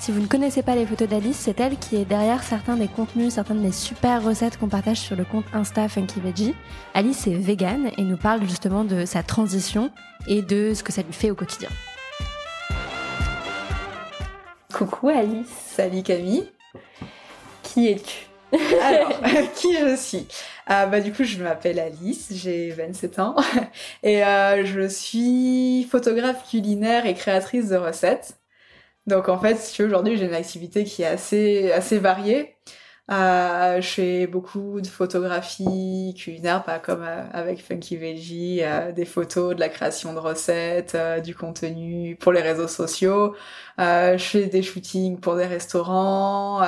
si vous ne connaissez pas les photos d'Alice, c'est elle qui est derrière certains des contenus, certaines des super recettes qu'on partage sur le compte Insta Funky Veggie. Alice est végane et nous parle justement de sa transition et de ce que ça lui fait au quotidien. Coucou Alice. Salut Camille. Qui es-tu? Alors, qui je suis? Ah, bah, Du coup, je m'appelle Alice, j'ai 27 ans et euh, je suis photographe culinaire et créatrice de recettes. Donc en fait, aujourd'hui, j'ai une activité qui est assez, assez variée. Euh, je fais beaucoup de photographies culinaires, pas comme euh, avec Funky Veggie, euh, des photos, de la création de recettes, euh, du contenu pour les réseaux sociaux. je fais des shootings pour des restaurants.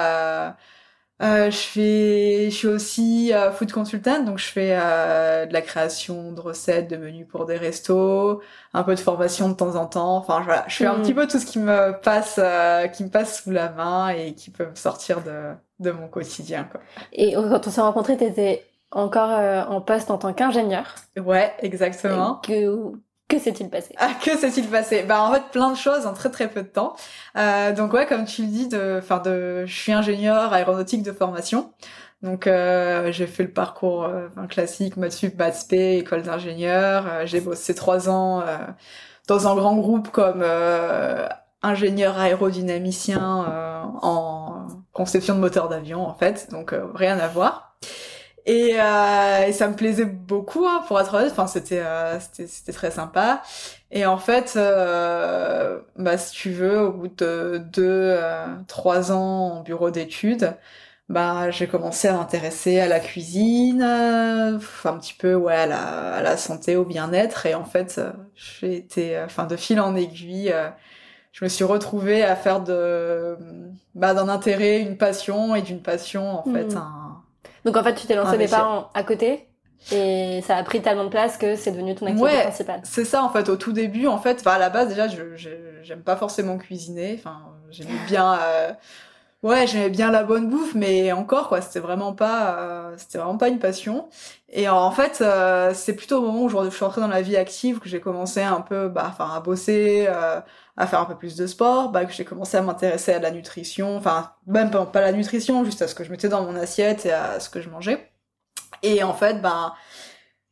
Euh, je fais, je suis aussi euh, food consultant, donc je fais euh, de la création de recettes, de menus pour des restos, un peu de formation de temps en temps. Enfin voilà, je fais un hmm. petit peu tout ce qui me passe, euh, qui me passe sous la main et qui peut me sortir de, de mon quotidien. Quoi. Et quand on s'est rencontrés, t'étais encore en poste en tant qu'ingénieur? Ouais, exactement. Et que que s'est-il passé? Ah, que s'est-il passé? Bah en fait plein de choses en très très peu de temps. Euh, donc ouais, comme tu le dis, enfin je suis ingénieur aéronautique de formation. Donc euh, j'ai fait le parcours euh, classique, maths sup, maths p, école d'ingénieur. J'ai bossé trois ans dans un grand groupe comme ingénieur aérodynamicien en conception de moteur d'avion en fait. Donc rien à voir. Et, euh, et, ça me plaisait beaucoup, hein, pour être honnête. Enfin, c'était euh, c'était très sympa. Et en fait, euh, bah, si tu veux, au bout de deux, euh, trois ans en bureau d'études, bah, j'ai commencé à m'intéresser à la cuisine, un petit peu, ouais, à la, à la santé, au bien-être. Et en fait, j'ai été, enfin, de fil en aiguille, je me suis retrouvée à faire de, bah, d'un intérêt, une passion, et d'une passion, en fait, mmh. un donc en fait, tu t'es lancé des parents à côté et ça a pris tellement de place que c'est devenu ton activité ouais, principale. C'est ça en fait. Au tout début, en fait, à la base déjà, je j'aime pas forcément cuisiner. Enfin, j'aimais bien. Euh... Ouais, j'aimais bien la bonne bouffe, mais encore quoi, c'était vraiment pas, euh, c'était vraiment pas une passion. Et en fait, euh, c'est plutôt au moment où je suis entrée dans la vie active que j'ai commencé un peu, bah, à bosser, euh, à faire un peu plus de sport, bah, que j'ai commencé à m'intéresser à la nutrition, enfin même pas, la nutrition, juste à ce que je mettais dans mon assiette et à ce que je mangeais. Et en fait, bah,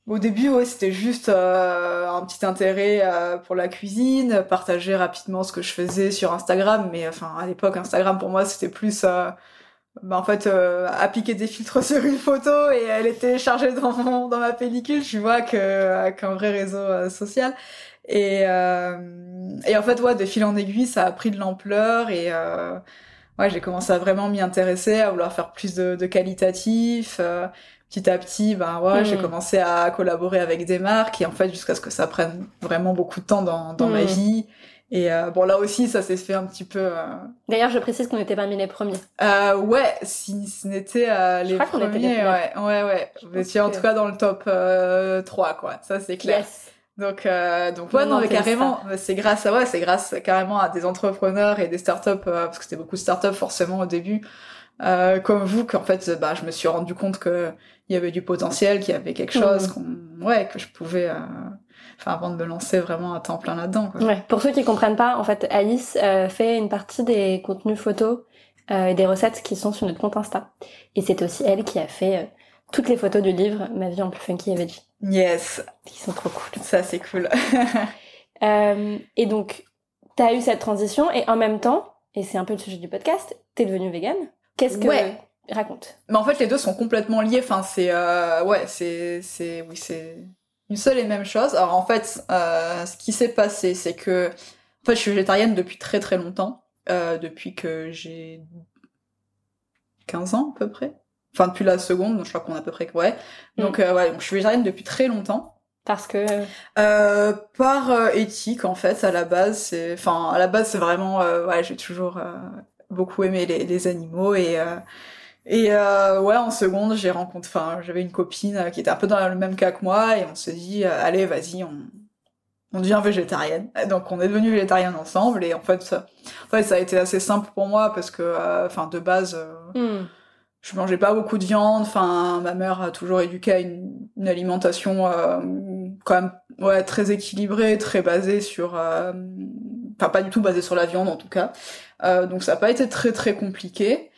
au début, ouais, c'était juste euh, un petit intérêt euh, pour la cuisine, partager rapidement ce que je faisais sur Instagram, mais enfin à l'époque Instagram pour moi c'était plus euh, bah, en fait appliquer des filtres sur une photo et elle était chargée dans mon, dans ma pellicule, tu vois que qu'un vrai réseau social. Et, euh, et en fait, ouais, de fil en aiguille, ça a pris de l'ampleur et euh, ouais, j'ai commencé à vraiment m'y intéresser, à vouloir faire plus de, de qualitatif. Euh, petit à petit, ben ouais, j'ai hmm. commencé à collaborer avec des marques et en fait, jusqu'à ce que ça prenne vraiment beaucoup de temps dans, dans ma hmm. vie. Et euh, bon, là aussi, ça s'est fait un petit peu. Euh... D'ailleurs, je précise qu'on était parmi les premiers. Euh, ouais, si ce n'était euh, les premiers, ouais, ouais, ouais. Vous étiez en tout cas dans le top 3, quoi. Ça, c'est clair. Yes. Donc, euh, donc ouais, non, mais carrément, c'est grâce à ouais, c'est grâce carrément à des entrepreneurs et des startups, euh, parce que c'était beaucoup de startups forcément au début, euh, comme vous, qu'en fait, bah, je me suis rendu compte que il y avait du potentiel, qu'il y avait quelque chose, mmh. qu'on, ouais, que je pouvais, euh, enfin, avant de me lancer vraiment à temps plein là-dedans. Ouais. Pour ceux qui comprennent pas, en fait, Alice euh, fait une partie des contenus photos et des recettes qui sont sur notre compte Insta, et c'est aussi elle qui a fait toutes les photos du livre Ma vie en plus funky et veggie. Yes. Qui sont trop cool. Ça, c'est cool. euh, et donc, t'as eu cette transition et en même temps, et c'est un peu le sujet du podcast, t'es devenue végane. Qu'est-ce que... Ouais. Raconte? Mais en fait, les deux sont complètement liés. Enfin, c'est... Euh... Ouais, c'est... c'est... Oui, c'est... une seule et même chose. Alors en fait, euh, ce qui s'est passé, c'est que en fait, je suis végétarienne depuis très très longtemps, euh, depuis que j'ai 15 ans à peu près. Enfin, depuis la seconde, donc je crois qu'on a à peu près ouais. Donc euh, ouais, donc je suis végétarienne depuis très longtemps. Parce que Euh, par euh, éthique en fait, à la base, c'est, enfin à la base c'est vraiment, euh, ouais, j'ai toujours beaucoup aimé les, les animaux et euh, et euh, ouais en seconde j'ai rencontré, enfin j'avais une copine euh, qui était un peu dans le même cas que moi et on se dit euh, allez vas-y on on devient végétarienne. Donc on est devenu végétarienne ensemble et en fait ça, en fait ça a été assez simple pour moi parce que euh, enfin de base hmm, je mangeais pas beaucoup de viande. Enfin, ma mère a toujours éduqué à une, une alimentation euh, quand même ouais très équilibrée, très basée sur, euh, enfin pas du tout basée sur la viande en tout cas. Euh, donc ça a pas été très très compliqué.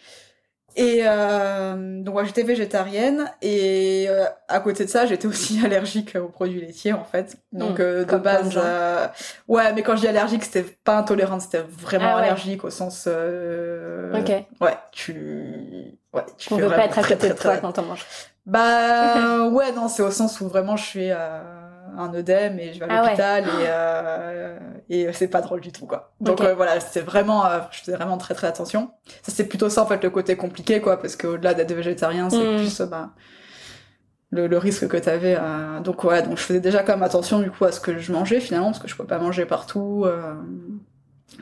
Et euh, donc ouais, j'étais végétarienne et euh, à côté de ça j'étais aussi allergique aux produits laitiers en fait. Donc Mm, euh, de base, euh, ouais mais quand je dis allergique c'était pas intolérante, c'était vraiment Ah ouais. allergique au sens euh, ok. Ouais, tu. Ouais, tu On veut pas être à côté de toi quand on mange. Bah, ouais, non, c'est au sens où vraiment je suis euh, un œdème et je vais à Ah ouais. l'hôpital et, euh, et c'est pas drôle du tout, quoi. Donc euh, voilà, c'était vraiment. euh, je faisais vraiment très très attention. Ça, c'est plutôt ça, en fait, le côté compliqué, quoi, parce qu'au-delà d'être végétarien, c'est Mm. plus. euh, bah, le, le risque que t'avais. Euh... Donc ouais, donc je faisais déjà quand même attention du coup à ce que je mangeais finalement, parce que je peux pas manger partout. Euh...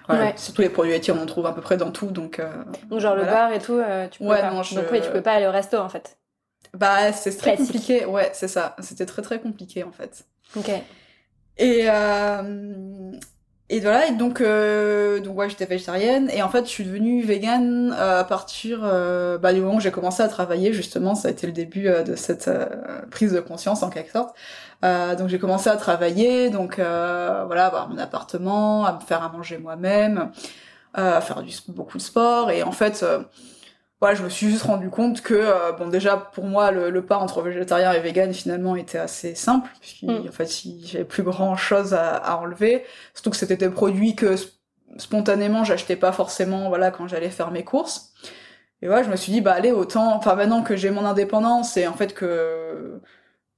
Voilà, Ouais. Surtout les produits laitiers, on en trouve à peu près dans tout, donc. euh, Donc genre le bar et tout, euh, tu peux Ouais, pas. non, je- Donc oui, tu peux pas aller au resto en fait. Bah, c'est très Classique. compliqué. Ouais, c'est ça. C'était très très compliqué en fait. Ok. Et euh, et voilà. Et donc euh, donc ouais, j'étais végétarienne et en fait, je suis devenue végane euh, à partir euh, bah, du moment où j'ai commencé à travailler. Justement, ça a été le début euh, de cette euh, prise de conscience en quelque sorte. Donc j'ai commencé à travailler, donc voilà, avoir mon appartement, à me faire à manger moi-même, à faire du, beaucoup de sport et en fait. Voilà, je me suis juste rendu compte que, euh, bon, déjà, pour moi, le, le pas entre végétarien et vegan, finalement, était assez simple, puisqu'en Mm. fait, il- j'avais plus grand chose à, à enlever. Surtout que c'était des produits que, sp- spontanément, j'achetais pas forcément, voilà, quand j'allais faire mes courses. Et voilà, je me suis dit, bah, allez, autant, enfin, maintenant que j'ai mon indépendance et en fait que,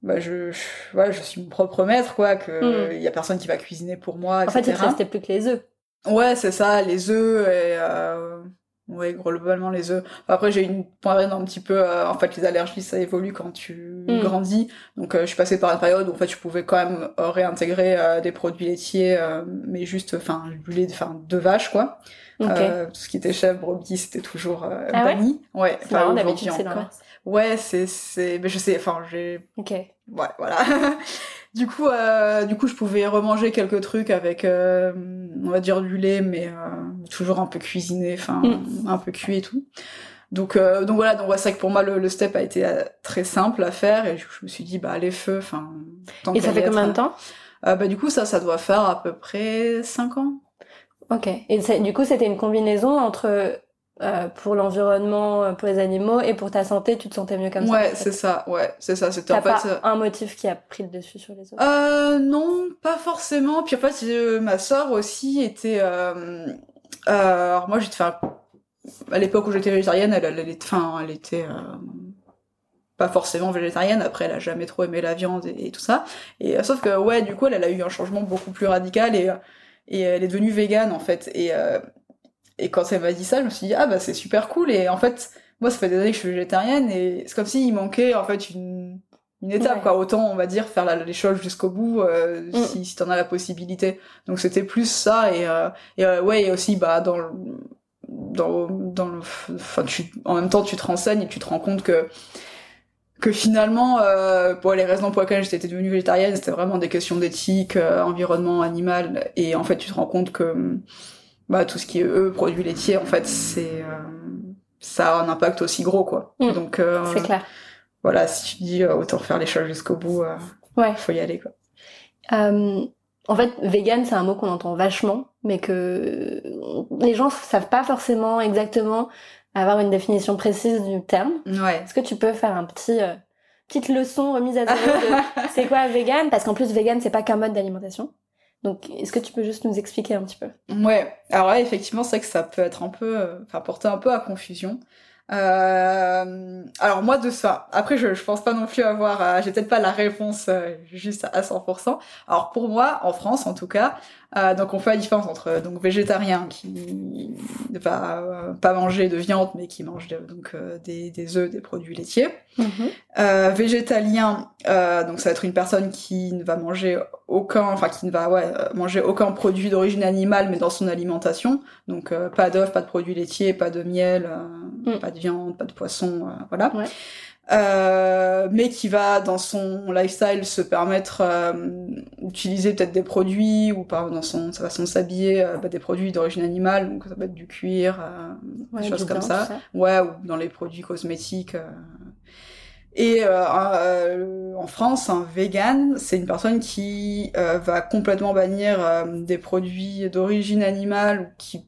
bah, je, je, voilà, je suis mon propre maître, quoi, que Mm. il y a personne qui va cuisiner pour moi, En fait, il te restait plus que les œufs. Ouais, c'est ça, les œufs et euh, ouais, globalement les œufs. Après, j'ai eu une période un petit peu euh, en fait les allergies ça évolue quand tu Mm. grandis. Donc euh, je suis passée par une période où en fait je pouvais quand même euh, réintégrer euh, des produits laitiers mais juste enfin du lait enfin de vache quoi. Ok. Euh, tout ce qui était chèvre, brebis, c'était toujours Ah ouais banni. Ouais, c'est enfin, marrant, d'habitude c'est. Ouais, c'est c'est mais je sais enfin, j'ai Ok. ouais voilà du coup euh, du coup je pouvais remanger quelques trucs avec euh, on va dire du lait mais euh, toujours un peu cuisiné enfin Mm. un peu cuit et tout donc euh, donc voilà donc ouais, c'est vrai que pour moi le, le step a été euh, très simple à faire et je, je me suis dit bah les feux enfin tant Et ça fait combien de temps euh, bah du coup ça ça doit faire à peu près 5 ans Ok. Et du coup, c'était une combinaison entre euh, pour l'environnement, euh, pour les animaux et pour ta santé, tu te sentais mieux comme ça. en ouais fait. c'est ça ouais c'est ça c'était en fait euh, un motif qui a pris le dessus sur les autres? Euh, non, pas forcément. Puis en fait, euh, ma sœur aussi était. Euh, alors moi, j'étais. Enfin, à l'époque où j'étais végétarienne, elle, elle. Enfin, elle était. pas forcément végétarienne. Après, elle a jamais trop aimé la viande et, et tout ça. Et sauf que ouais, du coup, elle, elle a eu un changement beaucoup plus radical et et elle est devenue végane en fait. Et et quand elle m'a dit ça, je me suis dit ah bah c'est super cool. Et en fait, moi, ça fait des années que je suis végétarienne et c'est comme s'il manquait en fait une une étape Ouais. quoi autant on va dire faire la- les choses jusqu'au bout euh, Mm. si, si t'en as la possibilité donc c'était plus ça et, euh, et euh, ouais et aussi bah dans le dans dans le enfin tu en même temps tu te renseignes et tu te rends compte que que finalement euh, pour les raisons pour lesquelles j'étais devenue végétarienne c'était vraiment des questions d'éthique euh, environnement animal et en fait tu te rends compte que bah tout ce qui est eux produits laitiers en fait c'est euh, ça a un impact aussi gros quoi Mm. donc euh, C'est clair. voilà, si tu dis euh, autant faire les choses jusqu'au bout, Ouais. faut y aller quoi. En fait, vegan, c'est un mot qu'on entend vachement, mais que les gens savent pas forcément exactement avoir une définition précise du terme. Ouais. Est-ce que tu peux faire un petit euh, petite leçon remise à zéro de c'est quoi vegan? Parce qu'en plus, vegan, c'est pas qu'un mode d'alimentation. Donc, est-ce que tu peux juste nous expliquer un petit peu? Ouais. Alors là, effectivement, c'est que ça peut être un peu, euh, enfin, porter un peu à confusion. Euh, alors moi de ça, après je, pense pas non plus avoir, euh, j'ai peut-être pas la réponse juste à 100%. Alors pour moi, en France en tout cas, euh, donc on fait la différence entre donc végétarien qui ne va pas manger de viande mais qui mange donc des, des œufs, des produits laitiers. Mhm. végétalien, donc ça va être une personne qui ne va manger aucun, enfin qui ne va ouais manger aucun produit d'origine animale mais dans son alimentation. Donc pas d'œufs, pas de produits laitiers, pas de miel, Mm. pas de viande, pas de poisson, euh, voilà. Ouais. Euh, mais qui va dans son lifestyle se permettre euh, d'utiliser peut-être des produits ou par dans son sa façon de s'habiller euh, bah, des produits d'origine animale. Donc ça peut être du cuir euh, Ouais, des choses comme ça. ouais ou dans les produits cosmétiques et euh, euh, en France un vegan c'est une personne qui euh, va complètement bannir euh, des produits d'origine animale ou qui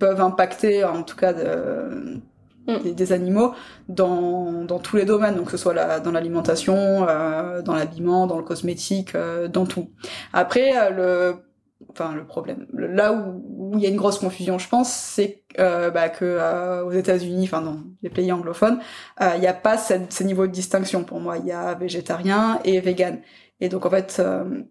peuvent impacter en tout cas de, Mm. des, des animaux dans, dans tous les domaines, donc que ce soit la, dans l'alimentation, euh, dans l'habillement, dans le cosmétique, euh, dans tout. Après, euh, le, enfin le problème, le- là où, où il y a une grosse confusion, je pense, c'est euh, bah, que euh, aux États-Unis, enfin dans les pays anglophones, euh, il n'y a pas cette, ce niveau de distinction pour moi. Il y a végétarien et vegan. Et donc en fait, euh,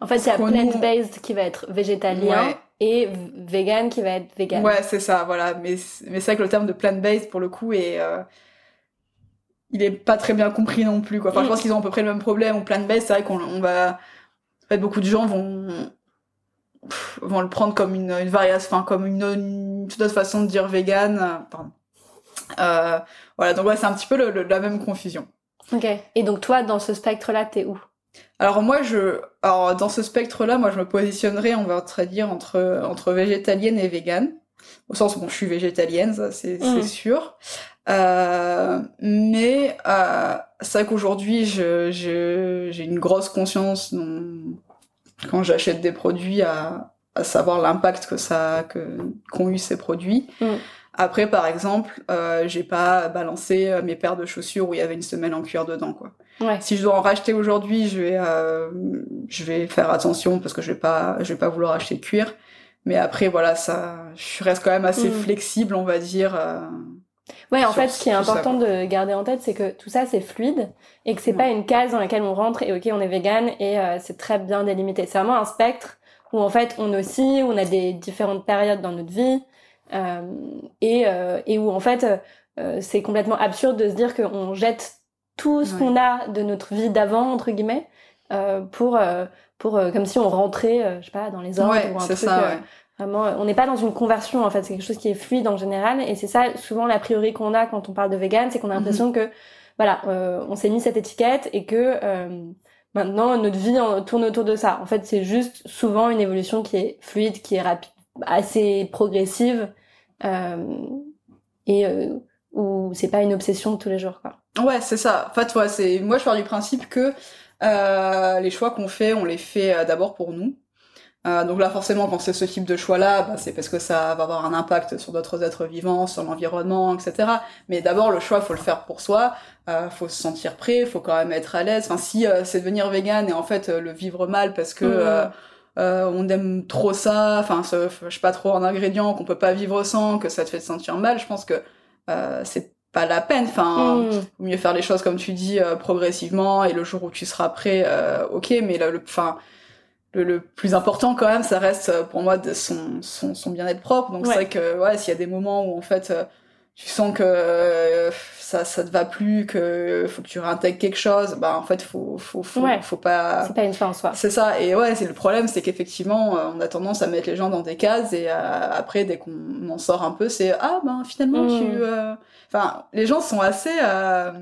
En fait, il y a plant-based qui va être végétalien Ouais. Et vegan qui va être vegan. Ouais, c'est ça, voilà. Mais, c'est vrai que le terme de plant-based, pour le coup, est, euh, il est pas très bien compris non plus, quoi. Enfin, je Mm. pense qu'ils ont à peu près le même problème. Ou plant-based, c'est vrai qu'on on va... En fait, beaucoup de gens vont pff, vont le prendre comme une, une variation, enfin, comme une, une toute autre façon de dire vegan. euh, pardon. Euh, voilà, donc ouais, c'est un petit peu le- le- la même confusion. Ok. Et donc toi, dans ce spectre-là, t'es où? Alors moi, je, alors dans ce spectre-là, moi, je me positionnerais, on va très dire entre entre végétalienne et végane, au sens où bon, je suis végétalienne, ça c'est c'est sûr. Euh, mais euh, c'est vrai qu'aujourd'hui, je je- j'ai une grosse conscience quand j'achète des produits à à savoir l'impact que ça que qu'ont eu ces produits. Mhm. Après, par exemple, euh, j'ai pas balancé euh, mes paires de chaussures où il y avait une semelle en cuir dedans, quoi. Ouais. Si je dois en racheter aujourd'hui, je vais, euh, je vais faire attention parce que je vais pas, je vais pas vouloir acheter de cuir. Mais après, voilà, ça, je reste quand même assez Mm. flexible, on va dire. euh. Ouais, en fait, ce qui est ça, important de garder en tête, c'est que tout ça, c'est fluide et que c'est Ouais. pas une case dans laquelle on rentre et ok, on est vegan et euh, c'est très bien délimité. C'est vraiment un spectre où en fait, on oscille, où on a des différentes périodes dans notre vie euh, et, euh, et où en fait, euh, c'est complètement absurde de se dire qu'on jette tout ce Ouais. qu'on a de notre vie d'avant entre guillemets euh, pour euh, pour euh, comme si on rentrait, euh, je sais pas, dans les ordres Ouais, ou un truc. ça, ouais. Vraiment, on n'est pas dans une conversion en fait, c'est quelque chose qui est fluide en général et c'est ça souvent l'a priori qu'on a quand on parle de vegan, c'est qu'on a l'impression Mhm. que voilà, euh, on s'est mis cette étiquette et que euh, maintenant notre vie en- tourne autour de ça. En fait, c'est juste souvent une évolution qui est fluide, qui est rapide, assez progressive euh, et euh, où c'est pas une obsession de tous les jours quoi. Ouais, c'est ça. En fait, ouais, c'est, moi, je pars du principe que euh, les choix qu'on fait, on les fait euh, d'abord pour nous. Euh, donc là, forcément, quand c'est ce type de choix-là, bah, c'est parce que ça va avoir un impact sur d'autres êtres vivants, sur l'environnement, etc. Mais d'abord, le choix, faut le faire pour soi. Euh, faut se sentir prêt, faut quand même être à l'aise. Enfin, si euh, c'est devenir vegan et en fait euh, le vivre mal parce que Mhm. euh, euh, on aime trop ça, enfin, je sais pas trop en ingrédients qu'on peut pas vivre sans, que ça te fait te sentir mal, je pense que euh, c'est pas la peine. Enfin, Mm. vaut mieux faire les choses comme tu dis euh, progressivement et le jour où tu seras prêt euh, ok mais le le- enfin le, le plus important quand même ça reste euh, pour moi de son son, son bien-être propre donc Ouais. c'est vrai que ouais s'il y a des moments où en fait euh, tu sens que euh, ça ça te va plus que faut que tu réintègres quelque chose bah en fait faut faut faut, Ouais. faut pas C'est pas une fin en soi. c'est ça, et ouais, c'est le problème, c'est qu'effectivement, euh, on a tendance à mettre les gens dans des cases, et euh, après, dès qu'on en sort un peu, c'est ah ben finalement Mm. tu, euh, enfin, les gens sont assez, euh...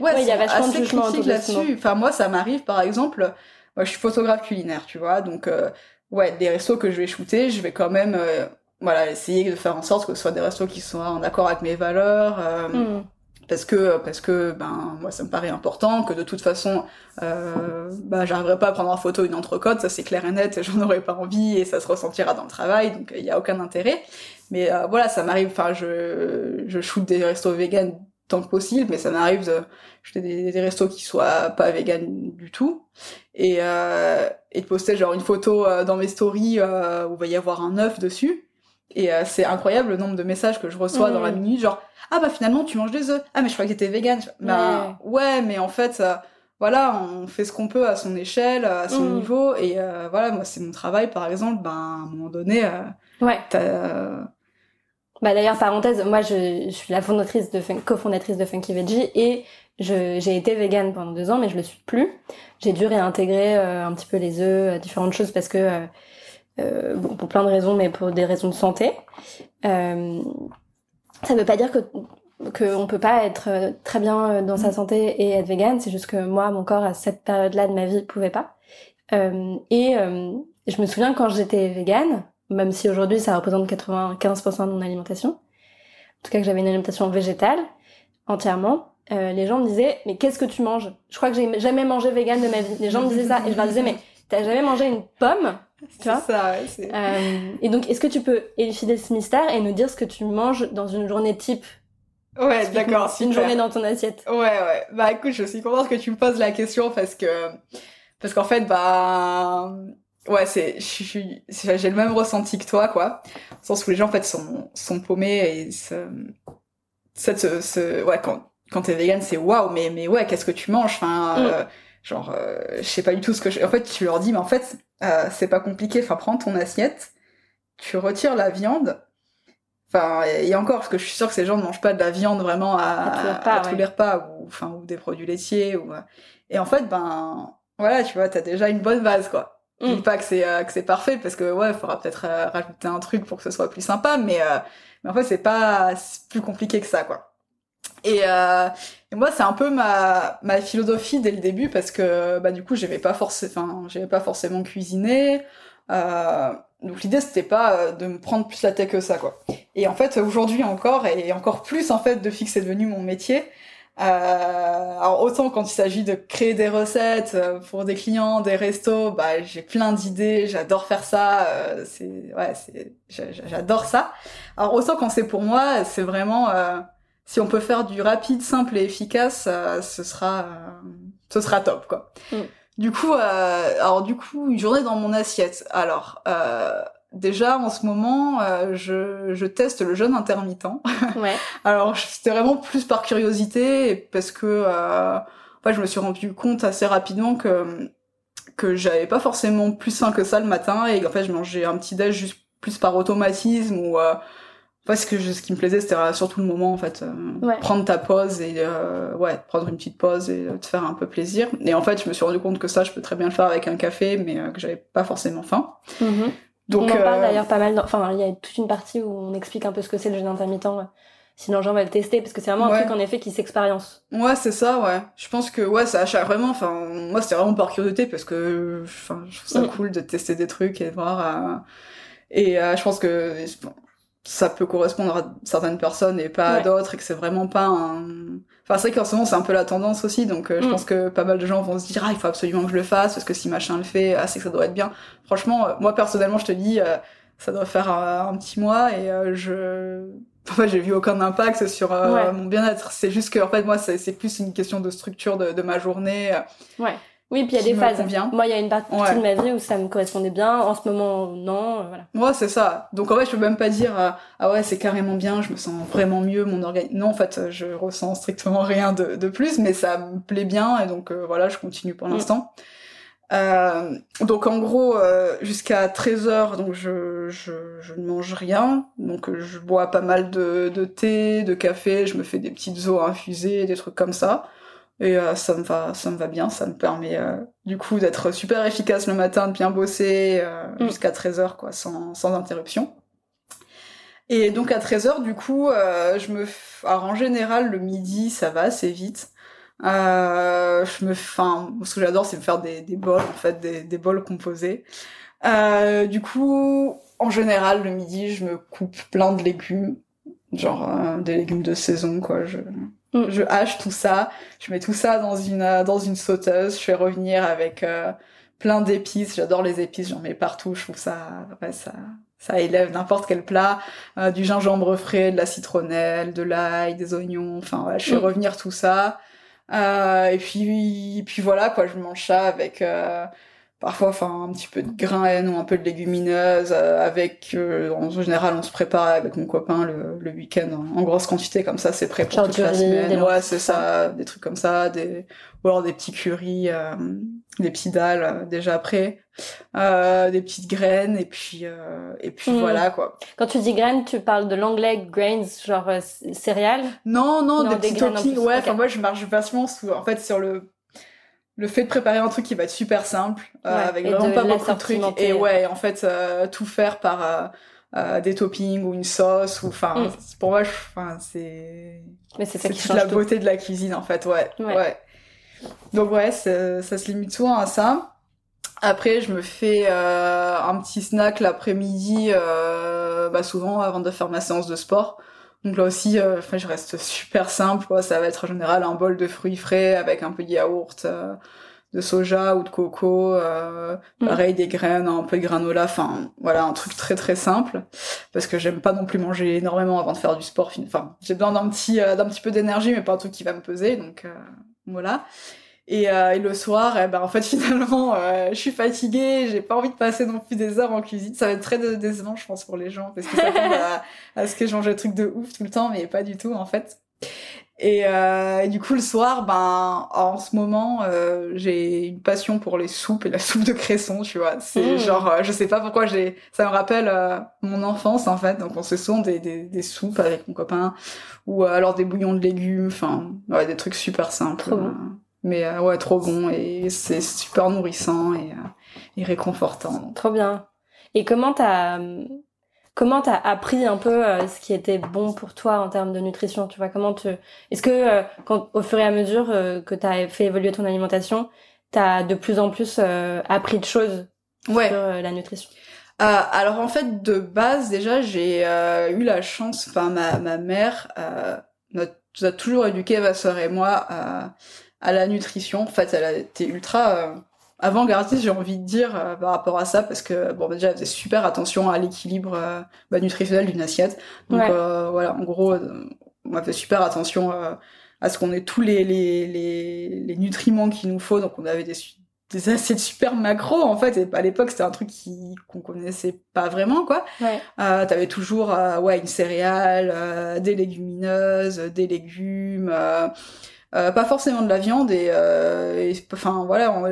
ouais, Ouais, il y a vachement assez critiques là-dessus. Enfin, moi, ça m'arrive, par exemple, moi, je suis photographe culinaire, tu vois, donc euh, ouais, des restos que je vais shooter, je vais quand même, euh, voilà, essayer de faire en sorte que ce soit des restos qui soient en accord avec mes valeurs. euh, Mm. parce que parce que ben moi ça me paraît important que de toute façon euh, bah j'arriverai pas à prendre en photo une entrecôte ça c'est clair et net et j'en aurais pas envie et ça se ressentira dans le travail donc il y a aucun intérêt mais euh, voilà ça m'arrive enfin je je shoot des restos vegan tant que possible mais ça m'arrive de shooter des, des restos qui soient pas vegan du tout et euh, et de poster genre une photo euh, dans mes stories euh, où il va y avoir un œuf dessus Et c'est incroyable le nombre de messages que je reçois dans la minute, genre ah bah finalement tu manges des œufs. Ah mais je crois que t'étais vegan. Bah ouais, mais en fait euh, voilà, on fait ce qu'on peut à son échelle, à son Mhm. niveau. Et euh, voilà, moi c'est mon travail par exemple. Ben à un moment donné, euh, Ouais. euh, Bah d'ailleurs parenthèse, moi je, je suis la fondatrice de cofondatrice de Funky Veggie et je j'ai été végane pendant deux ans mais je le suis plus. J'ai dû réintégrer euh, un petit peu les œufs, euh, différentes choses parce que euh, bon, pour plein de raisons mais pour des raisons de santé. Euh, ça veut pas dire que qu'on peut pas être euh, très bien dans sa santé et être végane, c'est juste que moi mon corps à cette période-là de ma vie pouvait pas. Euh, et je me souviens quand j'étais végane, même si aujourd'hui ça représente 95% de mon alimentation, en tout cas que j'avais une alimentation végétale entièrement, les gens me disaient mais qu'est-ce que tu manges? Je crois que j'ai jamais mangé vegan de ma vie. Les gens me disaient ça et je leur disais mais t'as jamais mangé une pomme? Tu vois ça, ouais. Euh, Et donc est-ce que tu peux élucider ce mystère et nous dire ce que tu manges dans une journée type Ouais, d'accord, Une journée dans ton assiette. Ouais, ouais. Bah écoute, je suis contente que tu me poses la question parce que parce qu'en fait, bah ouais, c'est j'ai le même ressenti que toi, quoi. Au sens où les gens en fait sont sont paumés et se, cette ce, ce- ouais quand quand t'es vegan, c'est waouh, mais mais ouais, qu'est-ce que tu manges? Enfin, Mm. euh, genre, euh, je sais pas du tout ce que je. En fait, tu leur dis, mais en fait, euh, c'est pas compliqué. Enfin, prends ton assiette, tu retires la viande. Enfin, et encore, parce que je suis sûre que ces gens ne mangent pas de la viande vraiment à, À tous les repas, à tous ouais. les repas, ou, enfin, ou des produits laitiers. Ou, euh, et en fait, ben, voilà, tu vois, t'as déjà une bonne base, quoi. Je Mm. dis pas que c'est euh, que c'est parfait, parce que, ouais, il faudra peut-être euh, rajouter un truc pour que ce soit plus sympa, mais, euh, mais en fait, c'est pas plus compliqué que ça, quoi. Et, euh, moi, c'est un peu ma, ma philosophie dès le début, parce que, bah, du coup, j'avais pas j'avais pas forcément cuisiné, euh, donc l'idée c'était pas euh, de me prendre plus la tête que ça quoi. Et en fait aujourd'hui encore et encore plus en fait depuis que c'est devenu mon métier. Euh, alors autant quand il s'agit de créer des recettes euh, pour des clients, des restos, bah j'ai plein d'idées, j'adore faire ça, euh, c'est ouais c'est j'a- j'a- j'adore ça. Alors autant quand c'est pour moi, c'est vraiment euh, si on peut faire du rapide, simple et efficace, euh, ce sera euh, ce sera top quoi. Mm. Du coup, euh, alors du coup, une journée dans mon assiette. Alors, euh, déjà en ce moment, euh, je, je teste le jeûne intermittent. Ouais. Alors, c'était vraiment plus par curiosité, parce que euh, en fait, je me suis rendu compte assez rapidement que que j'avais pas forcément plus faim que ça le matin, et en fait, je mangeais un petit déj juste plus par automatisme ou euh, parce que je- ce qui me plaisait, c'était surtout le moment en fait, euh, Ouais. prendre ta pause et euh, ouais, prendre une petite pause et euh, te faire un peu plaisir. Et en fait, je me suis rendu compte que ça, je peux très bien le faire avec un café, mais euh, que j'avais pas forcément faim. Mhm. Donc, on en parle euh, d'ailleurs pas mal. dans- Enfin, il y a toute une partie où on explique un peu ce que c'est le jeûne intermittent. Sinon, les gens va le tester parce que c'est vraiment un Ouais. truc en effet qui s'expérience. Ouais, c'est ça, ouais. Je pense que ouais, ça achète vraiment. Enfin, moi, c'était vraiment par curiosité parce que, enfin, je trouve ça Mm. cool de tester des trucs et de voir. euh, Et je pense que ça peut correspondre à certaines personnes et pas à d'autres et que c'est vraiment pas un. Enfin, c'est vrai qu'en ce moment, c'est un peu la tendance aussi, donc euh, je Mm. pense que pas mal de gens vont se dire ah, il faut absolument que je le fasse parce que si machin le fait, ah, c'est que ça doit être bien. Franchement, euh, moi personnellement, je te dis, euh, ça doit faire un petit mois et je. Enfin, j'ai vu aucun impact sur Ouais. mon bien-être. C'est juste que, en fait, moi, c'est plus une question de structure de, de ma journée. Ouais. Oui, puis il y a des phases. convient. Moi, il y a une partie Ouais. de ma vie où ça me correspondait bien. En ce moment, non. euh, Voilà. Moi, c'est ça. Donc, en fait, je peux même pas dire euh, ah ouais, c'est carrément bien, je me sens vraiment mieux, mon organe. Non, en fait, je ressens strictement rien de, de plus, mais ça me plaît bien et donc euh, voilà, je continue pour Mm. l'instant. Euh, donc en gros euh, jusqu'à 13h donc je, je, je ne mange rien donc je bois pas mal de, de thé de café je me fais des petites eaux infusées des trucs comme ça et euh, ça me va ça me va bien ça me permet euh, du coup d'être super efficace le matin de bien bosser euh, Mm. jusqu'à 13h quoi sans, sans interruption et donc à 13h du coup je me f- alors en général le midi ça va assez vite je me, enfin, ce que j'adore, c'est me faire des, des bols, en fait, des, des bols composés. Du coup, en général, le midi, je me coupe plein de légumes, genre des légumes de saison, quoi. Je, Mm. je hache tout ça, je mets tout ça dans une euh, dans une sauteuse, je fais revenir avec euh, plein d'épices. J'adore les épices, j'en mets partout. Je trouve ça, ouais, ça, ça élève n'importe quel plat. Euh, du gingembre frais, de la citronnelle, de l'ail, des oignons. Enfin, ouais, je fais Mm. revenir tout ça. Euh, et puis, puis voilà, quoi, je mange ça avec euh, parfois enfin un petit peu de graines ou un peu de légumineuses euh, avec euh, en général on se prépare avec mon copain le, le week-end en, en grosse quantité comme ça c'est prêt pour toute la semaine ouais c'est ça. des trucs comme ça des ou alors des petits currys euh, des petits dalles euh, déjà prêts euh, des petites graines et puis euh, et puis Mm. voilà quoi Quand tu dis graines, tu parles de l'anglais grains, genre céréales? Non non, Non, des des petits toppings ouais enfin moi je marche vachement sous en fait sur le le fait de préparer un truc qui va être super simple euh, Ouais, avec vraiment de pas beaucoup de trucs et ouais en fait euh, tout faire par euh, des toppings ou une sauce ou enfin Mm. pour moi enfin c'est Mais c'est ça c'est qui toute change la tout. beauté de la cuisine en fait ouais Ouais. ouais, donc ouais ça se limite souvent à ça après je me fais un petit snack l'après-midi bah souvent avant de faire ma séance de sport donc là aussi euh, enfin je reste super simple quoi. ça va être en général un bol de fruits frais avec un peu de yaourt euh, de soja ou de coco euh, Mm. pareil des graines un peu de granola enfin voilà un truc très très simple parce que j'aime pas non plus manger énormément avant de faire du sport enfin j'ai besoin d'un petit euh, d'un petit peu d'énergie mais pas un truc qui va me peser donc euh, voilà et, euh, et le soir eh ben en fait finalement euh, je suis fatiguée j'ai pas envie de passer non plus des heures en cuisine. Ça va être très dé- décevant je pense pour les gens parce que ça tombe à, à ce que je mange des trucs de ouf tout le temps mais pas du tout en fait. Et, euh, et du coup le soir ben en ce moment euh, j'ai une passion pour les soupes et la soupe de cresson tu vois. C'est Mmh. genre euh, je sais pas pourquoi j'ai ça me rappelle euh, mon enfance en fait. Donc on se souvent des, des, des soupes avec mon copain ou alors des bouillons de légumes enfin ouais des trucs super simples Trop bon. Mais euh, ouais trop bon et c'est super nourrissant et, euh, et réconfortant. Trop bien. Et comment t'as comment t'as appris un peu euh, ce qui était bon pour toi en termes de nutrition Tu vois? Comment tu Est-ce que euh, quand au fur et à mesure que t'as fait évoluer ton alimentation, t'as de plus en plus appris de choses ouais sur la nutrition? Euh, alors en fait de base déjà j'ai euh, eu la chance, enfin ma, ma mère euh, nous a- toujours éduqué ma sœur et moi à la nutrition. En fait elle a été ultra euh, avant-gardiste j'ai envie de dire euh, par rapport à ça parce que bon déjà elle faisait super attention à l'équilibre euh, bah, nutritionnel d'une assiette. Donc Ouais. euh, voilà en gros on fait super attention à ce qu'on ait tous les, les, les, les nutriments qu'il nous faut. Donc on avait des assiettes super macro en fait et à l'époque c'était un truc qui qu'on connaissait pas vraiment quoi Ouais. t'avais toujours ouais une céréale des légumineuses des légumes euh, pas forcément de la viande et, euh, et, enfin voilà on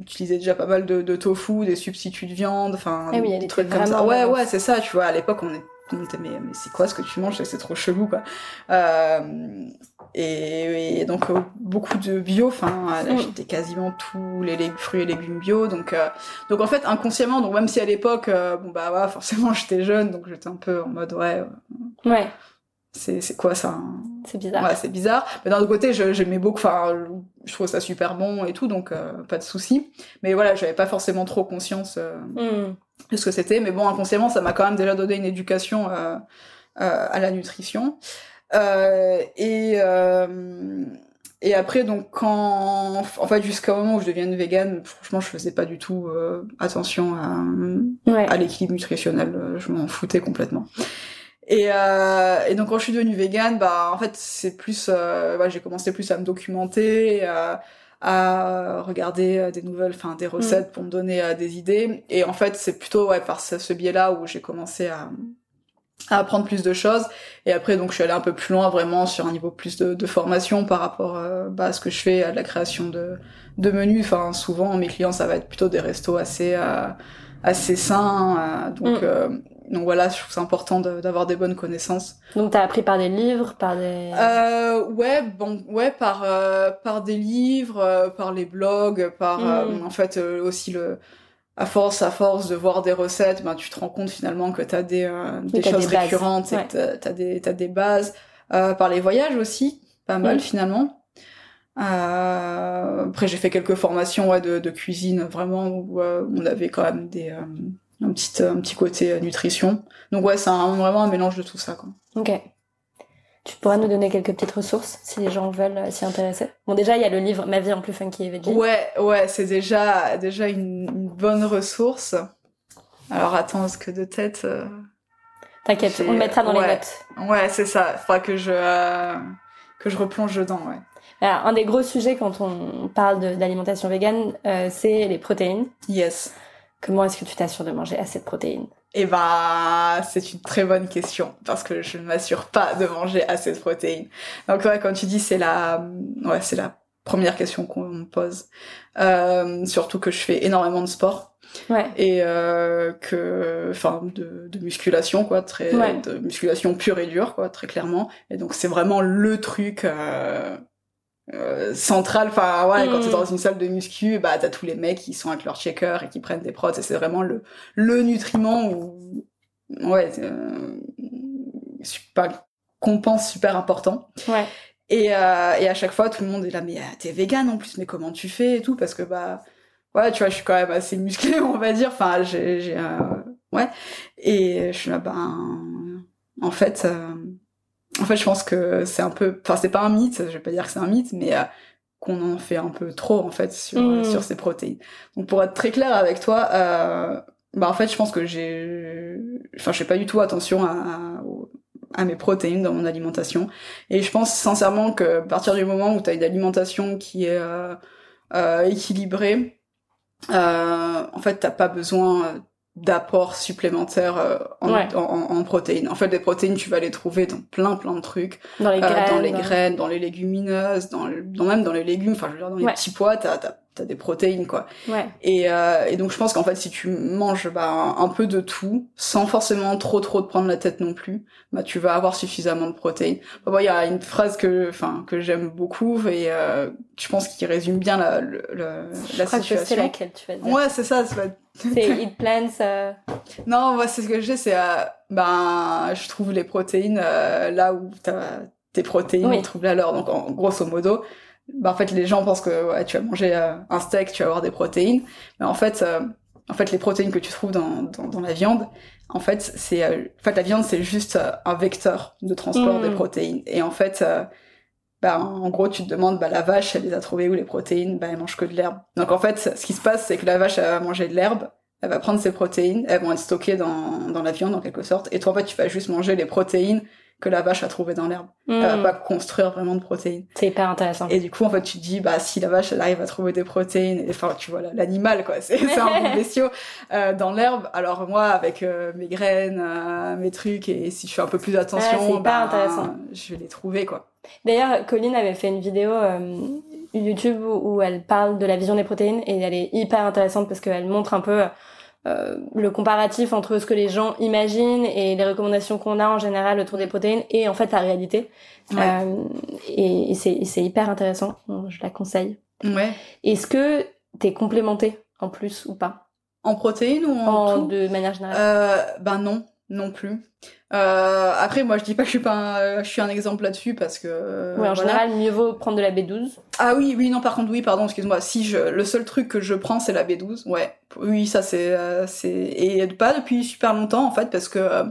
utilisait déjà pas mal de, de tofu des substituts de viande enfin Eh oui, des trucs comme ça. ouais ouais c'est ça tu vois à l'époque on était mais, mais c'est quoi ce que tu manges c'est trop chelou quoi. Euh, et, et donc euh, beaucoup de bio enfin elle Mm. quasiment tous les fruits et légumes bio donc euh, donc en fait inconsciemment donc même si à l'époque bon bah ouais forcément j'étais jeune donc j'étais un peu en mode ouais Ouais, c'est c'est quoi ça hein c'est bizarre. ouais c'est bizarre mais d'un autre côté j'aimais beaucoup enfin je trouve ça super bon et tout donc euh, pas de souci mais voilà j'avais pas forcément trop conscience euh, Hmm. de ce que c'était mais bon inconsciemment ça m'a quand même déjà donné une éducation euh, à la nutrition et et après donc quand en fait jusqu'au moment où je devienne végane franchement je faisais pas du tout euh, attention à Ouais. à l'équilibre nutritionnel, je m'en foutais complètement. Et, euh, et donc quand je suis devenue végane, bah en fait c'est plus, euh, ouais, j'ai commencé plus à me documenter, euh, à regarder euh, des nouvelles, enfin des recettes pour me donner euh, des idées. Et en fait c'est plutôt ouais par ce, ce biais-là où j'ai commencé à à apprendre plus de choses et après donc je suis allée un peu plus loin vraiment sur un niveau plus de, de formation par rapport euh, bah, à ce que je fais à de la création de de menus enfin souvent mes clients ça va être plutôt des restos assez euh, assez sains euh, donc Mm. Donc voilà je trouve c'est important de- d'avoir des bonnes connaissances Donc t'as appris par des livres, par des. euh, ouais bon ouais par euh, par des livres euh, par les blogs par euh, Mm. en fait euh, aussi le à force à force de voir des recettes ben tu te rends compte finalement que t'as des euh, des choses des récurrentes et Ouais. que t'as- des t'as des bases euh, par les voyages aussi pas mal Mm. finalement euh, après j'ai fait quelques formations ouais, de, de cuisine vraiment où euh, on avait quand même des euh, un petit un petit côté euh, nutrition donc ouais c'est un- vraiment un mélange de tout ça quoi Ok. Tu pourras nous donner quelques petites ressources si les gens veulent euh, s'y intéresser. Bon, déjà, il y a le livre Ma vie en plus funky et veggie. Ouais, ouais, c'est déjà, déjà une, une bonne ressource. Alors attends, parce que de tête. euh, T'inquiète, on le mettra dans les notes. Ouais, c'est ça. Il faudra que je, euh, que je replonge dedans, ouais. Alors, un des gros sujets quand on parle d'alimentation végane, euh, c'est les protéines. Yes. Comment est-ce que tu t'assures de manger assez de protéines? Eh ben, c'est une très bonne question parce que je ne m'assure pas de manger assez de protéines. Donc ouais, quand tu dis c'est la, ouais, c'est la première question qu'on me pose. Euh, surtout que je fais énormément de sport. Ouais. Et euh, que, enfin, de, de, musculation, quoi, très, de musculation pure et dure, quoi, très clairement. Et donc c'est vraiment le truc euh, euh, central. Enfin, ouais, quand t'es mm. dans une salle de muscu, bah t'as tous les mecs qui sont avec leur checker et qui prennent des prods. Et c'est vraiment le le nutriment où, ouais, euh, pas compense super important. Ouais. Et, euh, et à chaque fois, tout le monde est là, mais euh, t'es vegan en plus, mais comment tu fais et tout Parce que bah, ouais, tu vois, je suis quand même assez musclée, on va dire. Enfin, j'ai, j'ai, euh, ouais. Et je suis là, ben, en fait, euh, en fait, je pense que c'est un peu, enfin, c'est pas un mythe, je vais pas dire que c'est un mythe, mais euh, qu'on en fait un peu trop en fait sur mmh. sur ces protéines. Donc, pour être très clair avec toi, bah en fait, je pense que j'ai, enfin, je fais pas du tout attention à, à à mes protéines dans mon alimentation. Et je pense sincèrement que à partir du moment où tu as une alimentation qui est euh, euh, équilibrée, euh, en fait, t'as pas besoin d'apports supplémentaires euh, en, en, en, protéines. En fait, les protéines, tu vas les trouver dans plein plein de trucs. Dans les graines. dans les graines, dans les légumineuses, dans, dans même dans les légumes, enfin, je veux dire, dans les petits pois, t'as t'as des protéines quoi. Ouais. Et, euh, et donc je pense qu'en fait si tu manges bah, un peu de tout, sans forcément trop trop te prendre la tête non plus, bah tu vas avoir suffisamment de protéines. Bah, il y a une phrase que enfin que j'aime beaucoup et euh, je pense qu'il résume bien la je la crois situation. Que c'est laquelle tu vas dire. Ouais c'est ça. C'est Eat Plants. Euh... Non moi c'est ce que j'ai c'est euh, ben je trouve les protéines euh, là où t'as tes protéines oui. trouve la leur donc en grosso modo bah, en fait les gens pensent que ouais, tu vas manger euh, un steak, tu vas avoir des protéines, mais en fait euh, en fait les protéines que tu trouves dans, dans, dans la viande, en fait c'est euh, en fait la viande c'est juste un vecteur de transport mmh. des protéines et en fait bah, en gros, tu te demandes, bah, la vache, elle les a trouvées où les protéines? Bah, elle mange que de l'herbe. Donc en fait, ce qui se passe, c'est que la vache, elle va manger de l'herbe, elle va prendre ses protéines, elles vont être stockées dans, dans la viande en quelque sorte, et toi, en fait, tu vas juste manger les protéines que la vache a trouvé dans l'herbe. Mmh. Elle va hmm. pas construire vraiment de protéines. C'est hyper intéressant. Et du coup, en fait, tu te dis, bah, si la vache, elle arrive à trouver des protéines, enfin, tu vois, l'animal, quoi, c'est un bon bestiau, euh, dans l'herbe. Alors, moi, avec euh, mes graines, euh, mes trucs, et si je fais un peu plus attention, ouais, bah, intéressant. je vais les trouver, quoi. D'ailleurs, Colline avait fait une vidéo YouTube où, où, elle parle de la vision des protéines, et elle est hyper intéressante parce qu'elle montre un peu euh, le comparatif entre ce que les gens imaginent et les recommandations qu'on a en général autour des protéines et en fait la réalité. Ouais. Euh, et, et c'est hyper intéressant, je la conseille. Ouais. Est-ce que t'es complémenté en plus ou pas? En protéines ou en, en tout? de manière générale euh, Ben non, non plus. Euh, après, moi, je dis pas que je suis pas, un, je suis un exemple là-dessus parce que. Euh, oui, en voilà. général, mieux vaut prendre de la B12. Ah oui, oui, non, par contre, oui, pardon, excuse-moi. Si je, le seul truc que je prends, c'est la B12. Ouais, oui, ça c'est, euh, c'est, et pas depuis super longtemps en fait, parce que euh,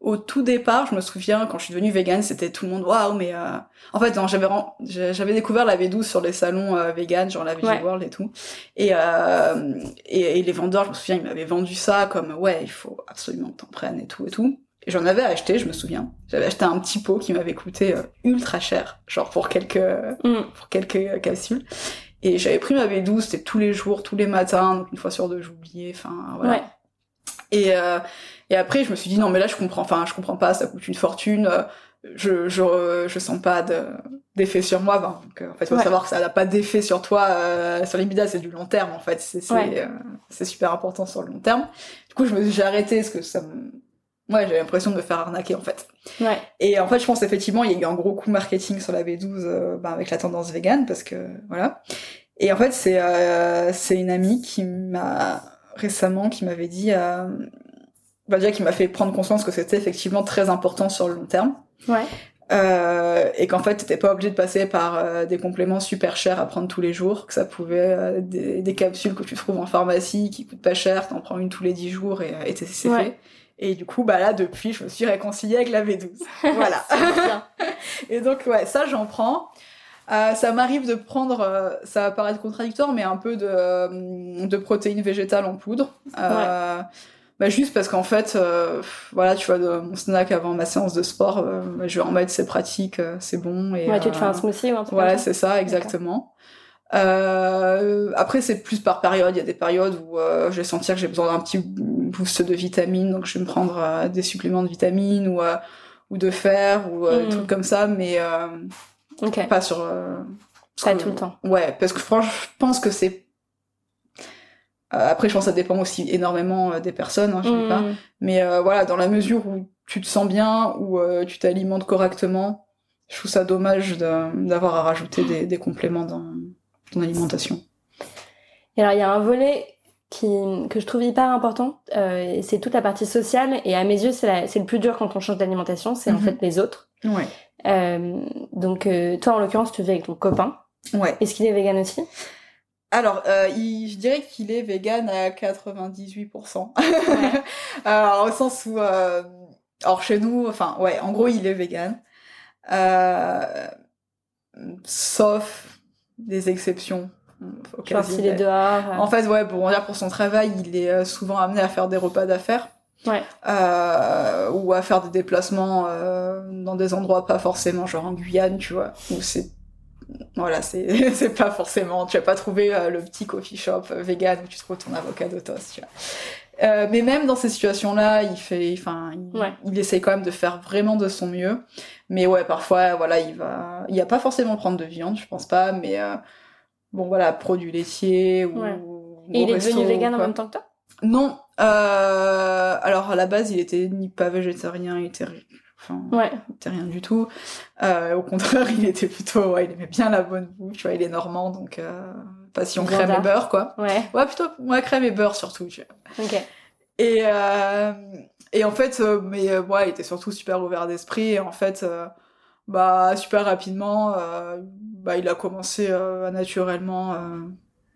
au tout départ, je me souviens quand je suis devenue végane, c'était tout le monde waouh, mais euh... en fait, j'avais j'avais découvert la B12 sur les salons euh, véganes, genre la Veggie Ouais. World et tout, et, euh... et et les vendeurs, je me souviens, ils m'avaient vendu ça comme ouais, il faut absolument que t'en prennes et tout et tout. J'en avais acheté, je me souviens. J'avais acheté un petit pot qui m'avait coûté euh, ultra cher, genre pour quelques Mm. pour quelques capsules. Et j'avais pris ma B12, c'était tous les jours, tous les matins, donc une fois sur deux, j'oubliais, enfin voilà. Ouais. Et euh, et après, je me suis dit non, mais là, je comprends, enfin, je comprends pas, ça coûte une fortune. euh, Je je je sens pas de d'effet sur moi. Ben, donc, euh, en fait, faut Ouais. savoir que ça n'a pas d'effet sur toi. Euh, sur les bidas, c'est du long terme, en fait. C'est c'est Ouais. euh, super important sur le long terme. Du coup, je me j'ai arrêté parce que ça me Ouais, j'avais l'impression de me faire arnaquer en fait. Ouais. Et en fait, je pense effectivement, il y a eu un gros coup marketing sur la B12 euh, bah, avec la tendance vegan parce que voilà. Et en fait, c'est euh, c'est une amie qui m'a récemment qui m'avait dit euh, bah, déjà qui m'a fait prendre conscience que c'était effectivement très important sur le long terme. Ouais. Euh, et qu'en fait, t'étais pas obligé de passer par euh, des compléments super chers à prendre tous les jours, que ça pouvait euh, des, des capsules que tu trouves en pharmacie qui coûtent pas cher, t'en prends une tous les 10 jours et, et c'est Ouais. fait. Et du coup, bah là, depuis, je me suis réconciliée avec la V12. Voilà. Et donc, ouais, ça, j'en prends. Euh, ça m'arrive de prendre, euh, ça va paraître contradictoire, mais un peu de, euh, de protéines végétales en poudre. Bah juste parce qu'en fait, voilà, tu vois, de, mon snack avant ma séance de sport, je vais en mettre, c'est pratique, c'est bon. Et, ouais, tu te fais un smoothie ou un truc Ouais, c'est ça, exactement. Après, c'est plus par période. Il y a des périodes où je vais sentir que j'ai besoin d'un petit boost de vitamines, donc je vais me prendre des suppléments de vitamines ou ou de fer ou des mm. trucs comme ça, mais pas sur. pas tout le temps. Ouais, parce que franchement, je pense que c'est euh, après, je pense que ça dépend aussi énormément euh, des personnes, hein, je sais pas. Mm. Mais euh, voilà, dans la mesure où tu te sens bien, où tu t'alimentes correctement, je trouve ça dommage d'avoir à rajouter des, des, compléments dans ton alimentation. Et alors, il y a un volet qui, que je trouve hyper important, euh, c'est toute la partie sociale. Et à mes yeux, c'est le plus dur quand on change d'alimentation, c'est en mhm. fait les autres. Ouais. Euh, donc, toi, en l'occurrence, tu vis avec ton copain. Ouais. Est-ce qu'il est vegan aussi? Alors, euh, il, je dirais qu'il est vegan à 98%. alors, au sens où, euh, alors chez nous, enfin, ouais, en gros, il est vegan. Euh, sauf des exceptions. Genre s'il est dehors. En fait, ouais, pour dire pour son travail, il est euh, souvent amené à faire des repas d'affaires. Ouais. Euh, ou à faire des déplacements euh, dans des endroits pas forcément genre en Guyane, tu vois, où c'est voilà, c'est c'est pas forcément, tu vas pas trouver euh, le petit coffee shop euh, vegan où tu trouves ton avocado toast, tu vois. Euh, mais même dans ces situations-là, il fait, enfin, il, il, essaye quand même de faire vraiment de son mieux. Mais ouais, parfois, voilà, il va, il y a pas forcément prendre de viande, je pense pas, mais euh, bon, voilà, produits laitiers ou. Ouais. Et il est devenu vegan en même temps que toi? Non. Euh, alors à la base, il était ni pas végétarien, il était Enfin, ouais. c'était rien du tout. Euh, au contraire, il était plutôt, ouais, il aimait bien la bonne bouffe, tu vois, il est normand, donc passion crème et beurre, quoi. Ouais. Ouais, plutôt, ouais, crème et beurre surtout, tu vois. Ok. Et, euh, et en fait, euh, mais euh, ouais, il était surtout super ouvert d'esprit, et en fait, euh, bah, super rapidement, bah, il a commencé à naturellement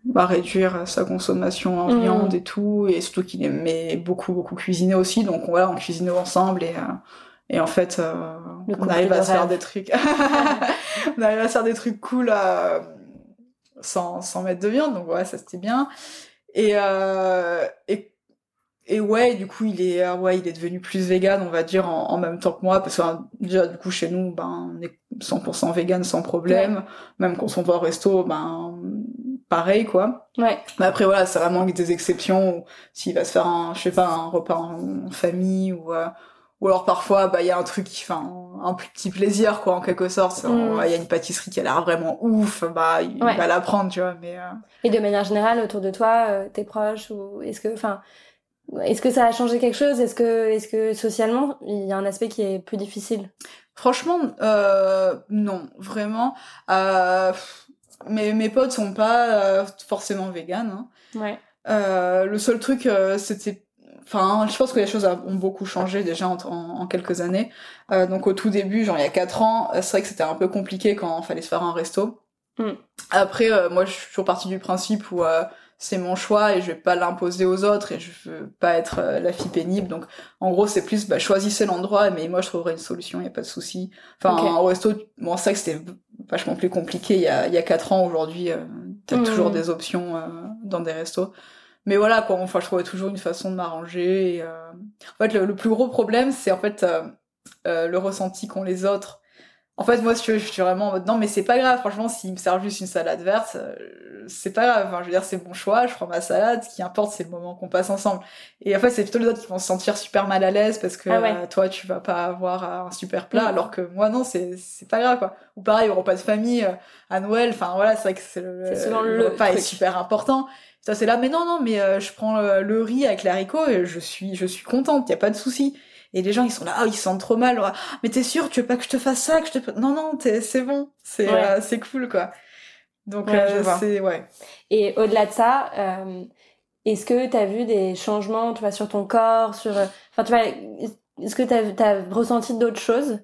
bah, réduire sa consommation en mmh. viande et tout, et surtout qu'il aimait beaucoup, beaucoup cuisiner aussi, donc voilà, on cuisinait ensemble, et et en fait, euh, on arrive à se faire des trucs. on arrive à se faire des trucs cool euh, sans, sans mettre de viande. Donc ouais, ça c'était bien. Et, euh, et et ouais, du coup, il est ouais, il est devenu plus vegan, on va dire en, en même temps que moi, parce que déjà du coup chez nous, ben on est 100% vegan sans problème. Même quand on va au resto, ben pareil quoi. Ouais. Mais après voilà, c'est vraiment des exceptions. S'il va se faire un, je sais pas, un repas en, famille ou euh, ou alors parfois bah il y a un truc enfin un petit plaisir quoi en quelque sorte mm. il y a une pâtisserie qui a l'air vraiment ouf bah il va la prendre tu vois mais euh... et de manière générale autour de toi euh, tes proches ou est-ce que enfin est-ce que ça a changé quelque chose? Est-ce que est-ce que socialement il y a un aspect qui est plus difficile? Franchement euh, non vraiment euh, mes mes potes sont pas euh, forcément véganes hein. ouais euh, le seul truc euh, c'était Enfin, je pense que les choses ont beaucoup changé déjà en, en, quelques années. Euh, donc au tout début, genre il y a quatre ans, c'est vrai que c'était un peu compliqué quand il fallait se faire un resto. Mm. Après, euh, moi, je suis toujours partie du principe où euh, c'est mon choix et je vais pas l'imposer aux autres et je veux pas être la fille pénible. Donc, en gros, c'est plus, bah, choisissez l'endroit, mais moi, je trouverai une solution, il y a pas de souci. Enfin, okay. un resto, bon, c'est vrai que c'était vachement plus compliqué il y a, il y a quatre ans. Aujourd'hui, t'as mm. toujours des options dans des restos mais voilà quoi enfin je trouvais toujours une façon de m'arranger euh... en fait le, plus gros problème c'est en fait euh, euh, le ressenti qu'ont les autres en fait moi je, je suis vraiment en mode non mais c'est pas grave. Franchement s'ils me servent juste une salade verte euh, c'est pas grave. Enfin je veux dire c'est mon choix. Je prends ma salade. Ce qui importe c'est le moment qu'on passe ensemble. Et en fait c'est plutôt les autres qui vont se sentir super mal à l'aise parce que ah ouais. Euh, toi tu vas pas avoir un super plat. Mmh. alors que moi non c'est c'est pas grave quoi. Ou pareil au repas de famille à Noël. Enfin voilà c'est vrai que c'est le, le, le repas est super important. Ça c'est là mais non non mais euh, je prends euh, le riz avec l'haricot et je suis je suis contente. Y a pas de souci et les gens ils sont là oh, ils sentent trop mal oh, mais t'es sûr tu veux pas que je te fasse ça que je te non non c'est bon. C'est ouais. euh, c'est cool quoi. Donc ouais, euh, c'est ouais. Et au-delà de ça euh, est-ce que t'as vu des changements tu vois sur ton corps sur enfin tu vois est-ce que t'as as ressenti d'autres choses?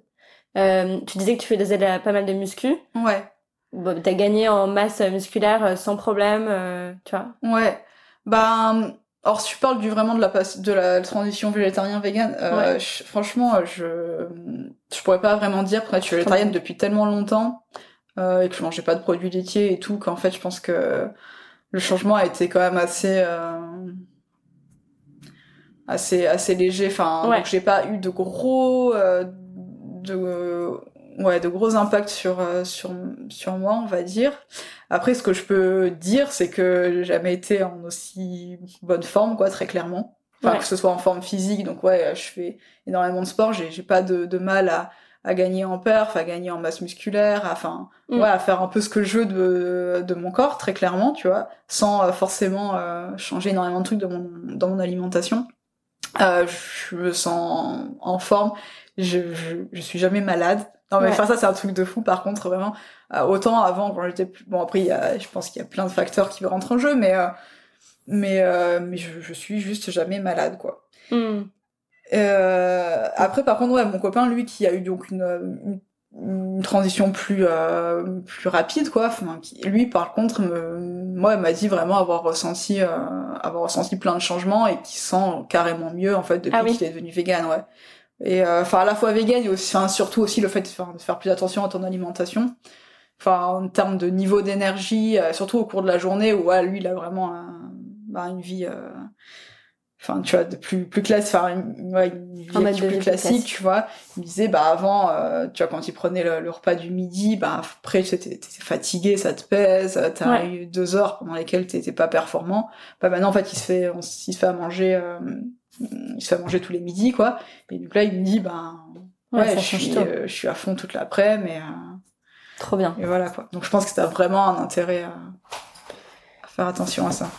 Tu disais que tu faisais pas mal de muscu. Ouais. Bon, t'as gagné en masse musculaire sans problème, tu vois? Ouais. Ben, or si tu parles du vraiment de la de la transition végétarien vegan, euh, ouais. je, franchement, je je pourrais pas vraiment dire. Après, je suis végétarienne depuis tellement longtemps euh, et que je mangeais pas de produits laitiers et tout qu'en fait, je pense que le changement a été quand même assez. Euh... assez assez léger. Enfin, Ouais. donc j'ai pas eu de gros euh, de ouais de gros impacts sur euh, sur sur moi, on va dire. Après, ce que je peux dire, c'est que j'ai jamais été en aussi bonne forme, quoi, très clairement. Enfin, Ouais. que ce soit en forme physique, donc ouais, je fais énormément de sport, j'ai pas de, de mal à, à gagner en perf, à gagner en masse musculaire, à- enfin, Mm. ouais, à faire un peu ce que je veux de, de mon corps, très clairement, tu vois, sans euh, forcément euh, changer énormément de trucs dans mon, dans mon alimentation. Euh, je me sens en, en forme, je, je, je suis jamais malade. Non mais Ouais. enfin ça c'est un truc de fou par contre vraiment euh, autant avant quand j'étais plus bon après y a je pense qu'il y a plein de facteurs qui rentrent en jeu mais euh, mais euh, mais je, je suis juste jamais malade quoi. Hmm. Après, par contre, ouais, mon copain, lui, qui a eu donc une, une, une transition plus plus rapide, quoi. Enfin, qui, lui, par contre, me, moi, il m'a dit vraiment avoir ressenti avoir ressenti plein de changements et qui sent carrément mieux en fait depuis Ah oui. qu'il est devenu vegan, ouais. Et euh, enfin, à la fois vegan et aussi, surtout aussi le fait de faire, de faire plus attention à ton alimentation. Enfin, en termes de niveau d'énergie, euh, surtout au cours de la journée, où ouais, lui, il a vraiment un- bah, une vie. euh, enfin tu vois de plus plus classe enfin une, ouais, Un mode plus plus classique tu vois il me disait bah avant euh, tu vois quand il prenait le, le repas du midi bah après t'es fatigué ça te pèse t'as Ouais. eu deux heures pendant lesquelles t'étais pas performant bah maintenant en fait il se fait on, s- il se fait à manger euh, il se fait manger tous les midis quoi. Et donc là il me dit bah Ouais, ouais, ça je change suis euh, je suis à fond toute l'après mais euh, Trop bien. et voilà quoi. Donc je pense que t'as vraiment un intérêt à, à faire attention à ça.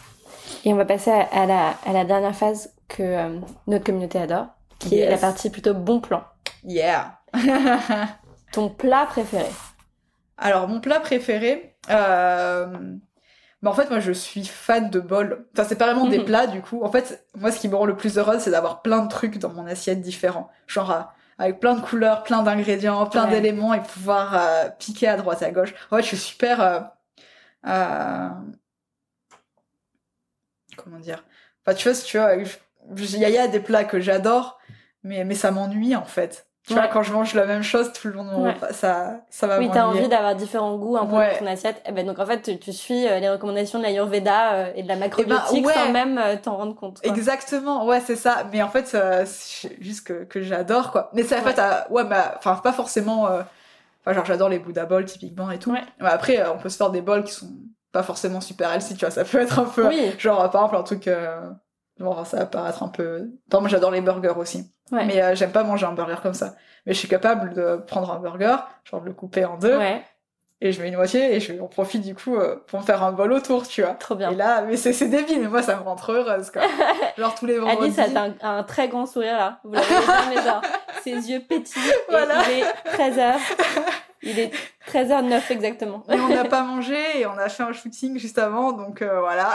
Et on va passer à, à la, à la dernière phase que euh, notre communauté adore, qui est la partie plutôt bon plan. yeah. Ton plat préféré. Alors, mon plat préféré, euh... bah, en fait, moi, je suis fan de bols. Enfin, c'est pas vraiment des Mhm. plats, du coup. En fait, moi, ce qui me rend le plus heureuse, c'est d'avoir plein de trucs dans mon assiette différents. Genre, euh, avec plein de couleurs, plein d'ingrédients, plein Ouais. d'éléments, et pouvoir euh, piquer à droite, à gauche. En fait, je suis super... euh, euh, Comment dire? Enfin, tu vois, si tu vois, il y a, il y a des plats que j'adore, mais, mais ça m'ennuie, en fait. Tu vois, quand je mange la même chose tout le long de mon Ouais. repas, ça, ça va Oui, t'as envie d'avoir différents goûts un peu Ouais. dans ton assiette. Eh ben, donc en fait, tu, tu suis euh, les recommandations de l'Ayurveda euh, et de la macrobiotique ouais. sans même euh, t'en rendre compte. quoi. Exactement, ouais, c'est ça. Mais en fait, c'est juste que, que j'adore, quoi. Mais c'est en fait, euh, ouais, bah, enfin, pas forcément. euh, Enfin, genre, j'adore les Buddha Bowls, typiquement, et tout. Ouais. Mais après, euh, on peut se faire des bols qui sont pas forcément super healthy, tu vois. Ça peut être un peu. Oui, Genre, par exemple, un truc. Euh... Bon, ça va paraître un peu. Exemple, moi, j'adore les burgers aussi. Ouais. Mais euh, j'aime pas manger un burger comme ça. Mais je suis capable de prendre un burger, genre de le couper en deux, ouais, et je mets une moitié, et je en profite du coup euh, pour me faire un bol autour, tu vois. trop bien. Et là, mais c'est débile, mais moi, ça me rend trop heureuse, quoi. Genre tous les vendredis. Alice a un, un très grand sourire là. Vous l'avez mais genre, ses yeux pétillent. Et Voilà. il est 13h. Il est 13h09 exactement. Et on n'a pas mangé et on a fait un shooting juste avant, donc euh, voilà.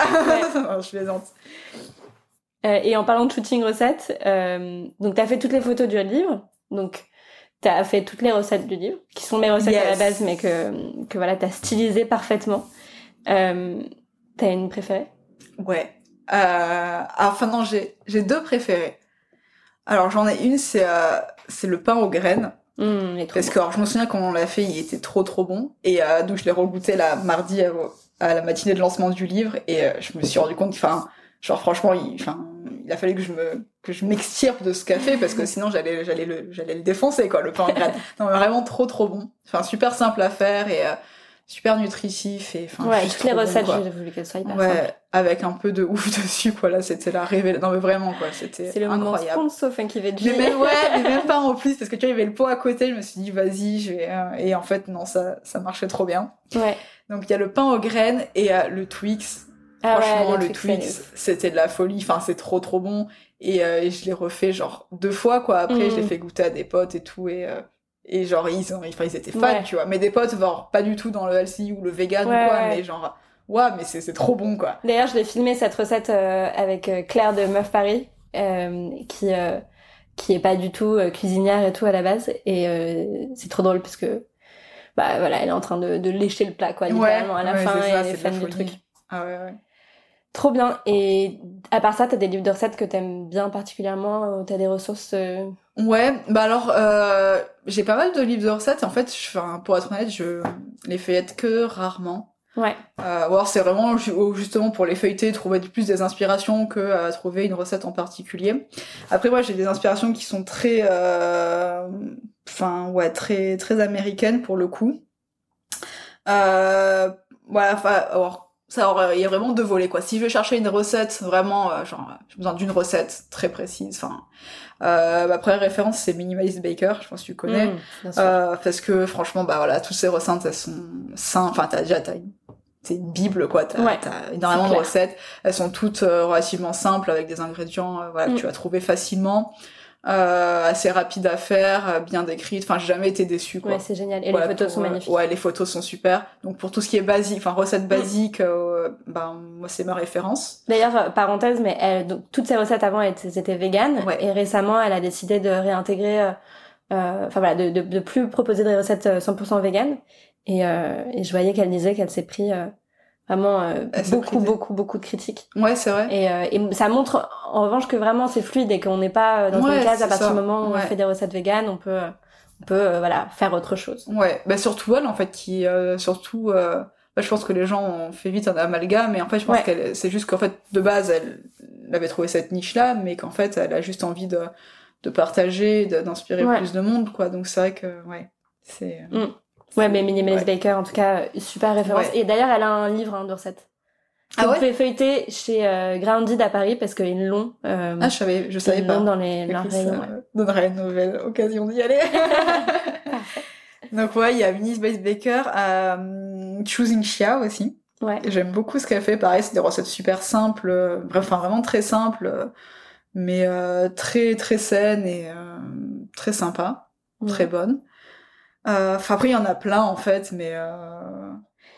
Je plaisante. Euh, et en parlant de shooting recettes, euh, donc t'as fait toutes les photos du livre, donc t'as fait toutes les recettes du livre, qui sont mes recettes à la base, mais que, que voilà, t'as stylisé parfaitement. Euh, t'as une préférée? Ouais. Euh, enfin non, j'ai j'ai deux préférés. Alors j'en ai une, c'est euh, c'est le pain aux graines. Mmh, Parce que alors, je me souviens quand on l'a fait, il était trop trop bon. Et euh, donc je l'ai regoûté la mardi à, à la matinée de lancement du livre et je me suis rendu compte, enfin, genre franchement, il, enfin, il a fallu que je me que je m'extirpe de ce café parce que sinon j'allais j'allais le j'allais le défoncer quoi, le pain en graines. Non mais vraiment trop trop bon. Enfin super simple à faire et euh, super nutritif et enfin. Ouais, toutes les bon, recettes, quoi. j'ai voulu qu'elles soient hyper Ouais, avec un peu de ouf dessus quoi. Là c'était la révélation. Non mais vraiment quoi, c'était C'est le moment incroyable. sponsor Funky Veggie. Mais même, ouais, mais même pas en plus, parce que tu vois, il y avait le pot à côté, je me suis dit, vas-y, je vais, euh, et en fait, non, ça, ça marchait trop bien. Ouais. Donc, il y a le pain aux graines et euh, le Twix. Ah Franchement, le Twix, c'était de la folie. Enfin, c'est trop, trop bon. Et, euh, et je l'ai refait, genre, deux fois, quoi. Après, Mhm. je l'ai fait goûter à des potes et tout, et, euh, et genre, ils, ont, ils étaient fans, Ouais. tu vois. Mais des potes, genre, pas du tout dans le healthy ou le vegan Ouais, ou quoi, mais genre, ouais, mais c'est c'est trop bon, quoi. D'ailleurs, je l'ai filmé cette recette euh, avec Claire de Meuf Paris, qui qui est pas du tout cuisinière et tout à la base, et c'est trop drôle parce que bah voilà, elle est en train de, de lécher le plat quoi, littéralement à la fin, et elle est fan du truc. Ah ouais, ouais. Trop bien. Et à part ça, t'as des livres de recettes que t'aimes bien particulièrement, t'as des ressources. euh, Ouais, bah alors euh, j'ai pas mal de livres de recettes. En fait, je, enfin, pour être honnête, je les feuillette que rarement. Ouais. Euh, ou c'est vraiment justement pour les feuilleter, trouver plus des inspirations que trouver une recette en particulier. Après moi j'ai des inspirations qui sont très, euh, enfin ouais très très américaines pour le coup. Euh, voilà, enfin alors ça alors, il y a vraiment deux volets quoi. Si je veux chercher une recette vraiment euh, genre j'ai besoin d'une recette très précise, enfin euh, ma première référence c'est Minimalist Baker, je pense que tu connais. Mmh. Euh, parce que franchement, bah voilà, toutes ces recettes, elles sont simples. Enfin, t'as déjà, t'as une, une bible, quoi. T'as, Ouais, énormément de recettes. Elles sont toutes euh, relativement simples avec des ingrédients, euh, voilà, que tu vas trouver facilement, euh, assez rapides à faire, euh, bien décrites. Enfin, j'ai jamais été déçue, quoi. Ouais, c'est génial. Et Voilà, les photos pour, sont euh, magnifiques. Ouais, les photos sont super. Donc pour tout ce qui est basique, enfin recettes basiques, euh, ben moi c'est ma référence. D'ailleurs, euh, parenthèse, mais elle, donc, toutes ses recettes avant étaient, étaient véganes. Ouais. Et récemment, elle a décidé de réintégrer, euh, enfin voilà, de, de, de plus proposer des recettes euh, 100% véganes. Et, euh, et je voyais qu'elle disait qu'elle s'est pris euh, vraiment euh, s'est beaucoup, beaucoup, beaucoup de critiques. Ouais, c'est vrai. Et, euh, et ça montre en revanche que vraiment c'est fluide et qu'on n'est pas euh, dans Ouais, une case à partir du moment où Ouais. on fait des recettes véganes, on peut, on peut euh, voilà faire autre chose. Ouais, bah surtout elle en fait qui euh, surtout euh, bah, je pense que les gens ont fait vite un amalgame mais en fait je pense Ouais. qu'elle c'est juste qu'en fait de base elle, elle avait trouvé cette niche là mais qu'en fait elle a juste envie de de partager, d'inspirer plus de monde quoi. Donc c'est vrai que ouais, c'est euh, Mm. Ouais, mais Minimalist Ouais. Baker, en tout cas, super référence. Ouais. Et d'ailleurs, elle a un livre hein, de recettes. Ah vous ouais pouvez feuilleter chez euh, Grounded à Paris parce qu'ils l'ont. Euh, Ah, je savais, je savais pas. dans les Écoute, ça ouais. donnerait une nouvelle occasion d'y aller. Donc ouais, il y a Minis Base Baker, euh, Choosing Chia aussi. Ouais. J'aime beaucoup ce qu'elle fait. Pareil, c'est des recettes super simples, euh, bref, enfin vraiment très simples, euh, mais euh, très très saines et très sympa, Ouais. très bonnes. Euh, Enfin après, il y en a plein en fait, mais euh,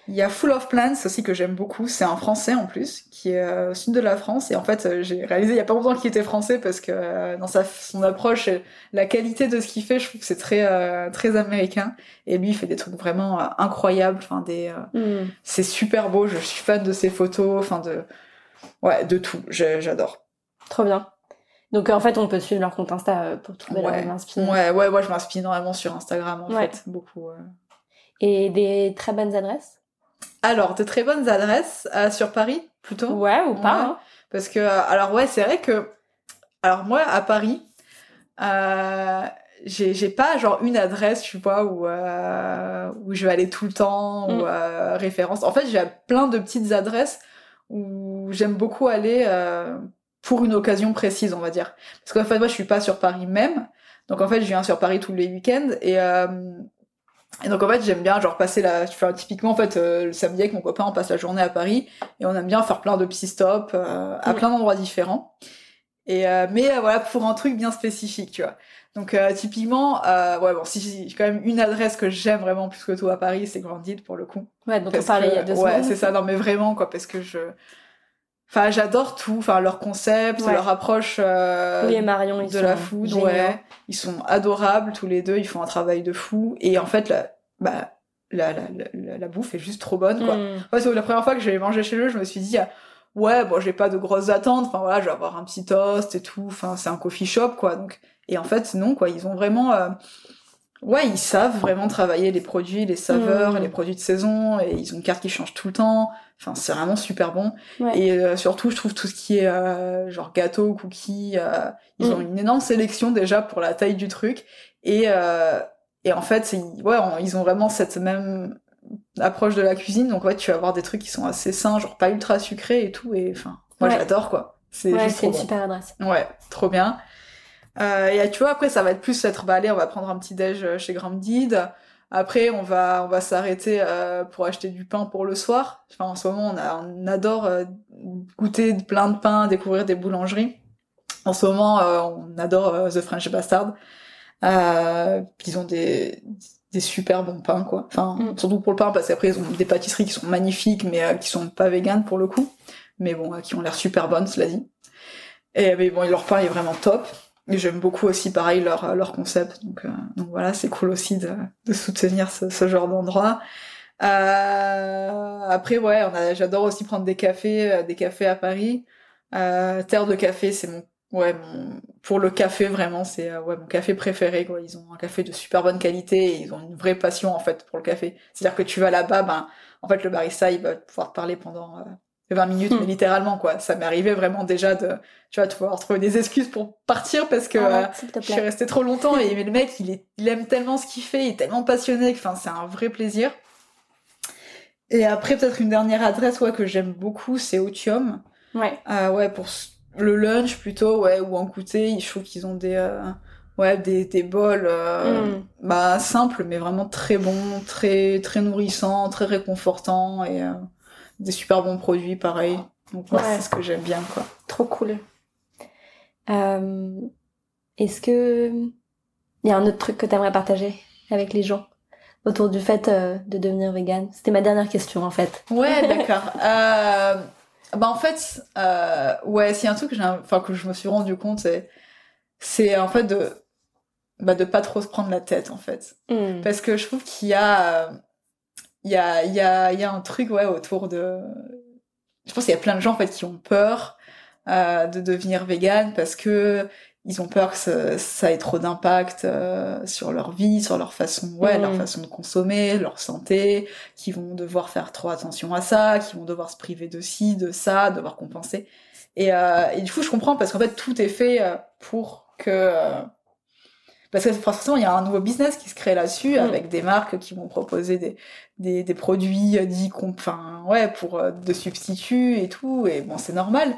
il y a Full of Plants aussi que j'aime beaucoup. C'est un Français en plus qui est euh, au sud de la France et en fait euh, j'ai réalisé il y a pas longtemps qu'il était français parce que euh, dans sa son approche, et la qualité de ce qu'il fait, je trouve que c'est très très américain. Et lui, il fait des trucs vraiment incroyables. Enfin des euh, Mm. c'est super beau, je suis fan de ses photos, enfin de ouais, de tout, j'adore. Trop bien. Donc en fait, on peut suivre leur compte Insta euh, pour trouver Ouais. leur inspiration. Ouais, ouais, moi je m'inspire énormément sur Instagram en Ouais. fait, beaucoup. euh. Et des très bonnes adresses? Alors, de très bonnes adresses euh, sur Paris plutôt Ouais, ou pas. Ouais. hein. Parce que euh, alors ouais, c'est vrai que alors moi à Paris euh, j'ai j'ai pas genre une adresse, tu vois, où euh, où je vais aller tout le temps Mm. ou euh, référence. En fait, j'ai plein de petites adresses où j'aime beaucoup aller euh, pour une occasion précise, on va dire. Parce qu'en fait, moi, je suis pas sur Paris même. Donc en fait, je viens sur Paris tous les week-ends et euh, et donc en fait, j'aime bien genre passer la enfin, typiquement en fait euh, le samedi avec mon copain, on passe la journée à Paris et on aime bien faire plein de petits stops euh, à plein d'endroits différents. Et euh, mais euh, voilà pour un truc bien spécifique, tu vois. Donc euh, typiquement, euh, ouais bon, si j'ai quand même une adresse que j'aime vraiment plus que tout à Paris, c'est Grandide pour le coup. Ouais, dont on parlait il y a deux Ouais, semaines. c'est ça. Non mais vraiment quoi, parce que je, enfin j'adore tout, enfin leur concept, Ouais. leur approche euh, Louis et Marion, ils de la food, ouais. Ils sont adorables tous les deux, ils font un travail de fou. Et en fait, la, bah, la, la, la, la bouffe est juste trop bonne, quoi. Mm. Ouais, c'est la première fois que j'allais manger chez eux, je me suis dit, ah, ouais, bon, j'ai pas de grosses attentes. Enfin voilà, je vais avoir un petit toast et tout. Enfin, c'est un coffee shop, quoi. Donc, et en fait, non, quoi. Ils ont vraiment, euh, ouais, ils savent vraiment travailler les produits, les saveurs, Mm. les produits de saison. Et ils ont une carte qui change tout le temps. Enfin, c'est vraiment super bon. Ouais. Et euh, surtout, je trouve tout ce qui est euh, genre gâteau, cookies, euh, ils ont une énorme sélection déjà pour la taille du truc. Et, et en fait, ouais, on- ils ont vraiment cette même approche de la cuisine. Donc ouais, tu vas avoir des trucs qui sont assez sains, genre pas ultra sucrés et tout. Et enfin, moi Ouais. j'adore quoi. C'est Ouais, juste c'est trop une bon. super adresse. Ouais, trop bien. Euh, et tu vois, après, ça va être plus être, bah allez, on va prendre un petit déj euh, chez Grandid. Après, on va, on va s'arrêter euh, pour acheter du pain pour le soir. Enfin, en ce moment, on, a, on adore euh, goûter plein de pain, découvrir des boulangeries. En ce moment, euh, on adore euh, The French Bastard. Euh, ils ont des, des super bons pains, quoi. Enfin, Mm. surtout pour le pain, parce qu'après, ils ont des pâtisseries qui sont magnifiques, mais euh, qui sont pas véganes pour le coup. Mais bon, euh, qui ont l'air super bonnes, cela dit. Et mais bon, leur pain est vraiment top. J'aime beaucoup aussi, pareil, leur, leur concept. Donc, euh, donc voilà, c'est cool aussi de, de soutenir ce, ce genre d'endroit. Euh, après, ouais, j'adore aussi prendre des cafés, euh, des cafés à Paris. Euh, Terre de café, c'est mon ouais, mon- pour le café, vraiment, c'est euh, ouais, mon café préféré. Quoi. Ils ont un café de super bonne qualité et ils ont une vraie passion en fait pour le café. C'est-à-dire que tu vas là-bas, ben, en fait, le barista, il va pouvoir te parler pendant euh, 20 minutes, Hmm. mais littéralement, quoi. Ça m'est arrivé vraiment déjà de, tu vois, de pouvoir trouver des excuses pour partir parce que euh, Ah, te je suis restée trop longtemps et mais le mec, il, est, il aime tellement ce qu'il fait, il est tellement passionné, que, enfin, c'est un vrai plaisir. Et après, peut-être une dernière adresse, ouais, que j'aime beaucoup, c'est Otium. Ouais. Ah ouais, pour le lunch plutôt, ouais, ou en goûter, je trouve qu'ils ont des, euh, ouais, des, des bols, euh, Mm. bah, simples, mais vraiment très bons, très, très nourrissants, très réconfortants et euh, des super bons produits, pareil. Donc, ouais, c'est ce que j'aime bien, quoi. Trop cool. Euh, Est-ce que il y a un autre truc que tu aimerais partager avec les gens autour du fait euh, de devenir vegan? C'était ma dernière question en fait. Ouais, d'accord. euh, bah, en fait, euh, ouais, s'il y a un truc que enfin, que je me suis rendu compte, c'est, c'est en fait de, bah, de pas trop se prendre la tête, en fait. Mm. Parce que je trouve qu'il y a, il y a, il y a, il y a un truc, ouais, autour de, je pense qu'il y a plein de gens, en fait, qui ont peur, euh, de devenir vegan parce que ils ont peur que ça, ça ait trop d'impact euh, sur leur vie, sur leur façon, ouais, Mm. leur façon de consommer, leur santé, qui vont devoir faire trop attention à ça, qui vont devoir se priver de ci, de ça, devoir compenser. Et, euh, et du coup, je comprends parce qu'en fait, tout est fait euh, pour que euh, parce que forcément, il y a un nouveau business qui se crée là-dessus Mm. avec des marques qui vont proposer des, des, des produits euh, dits, enfin, ouais, pour euh, de substituts et tout. Et bon, c'est normal.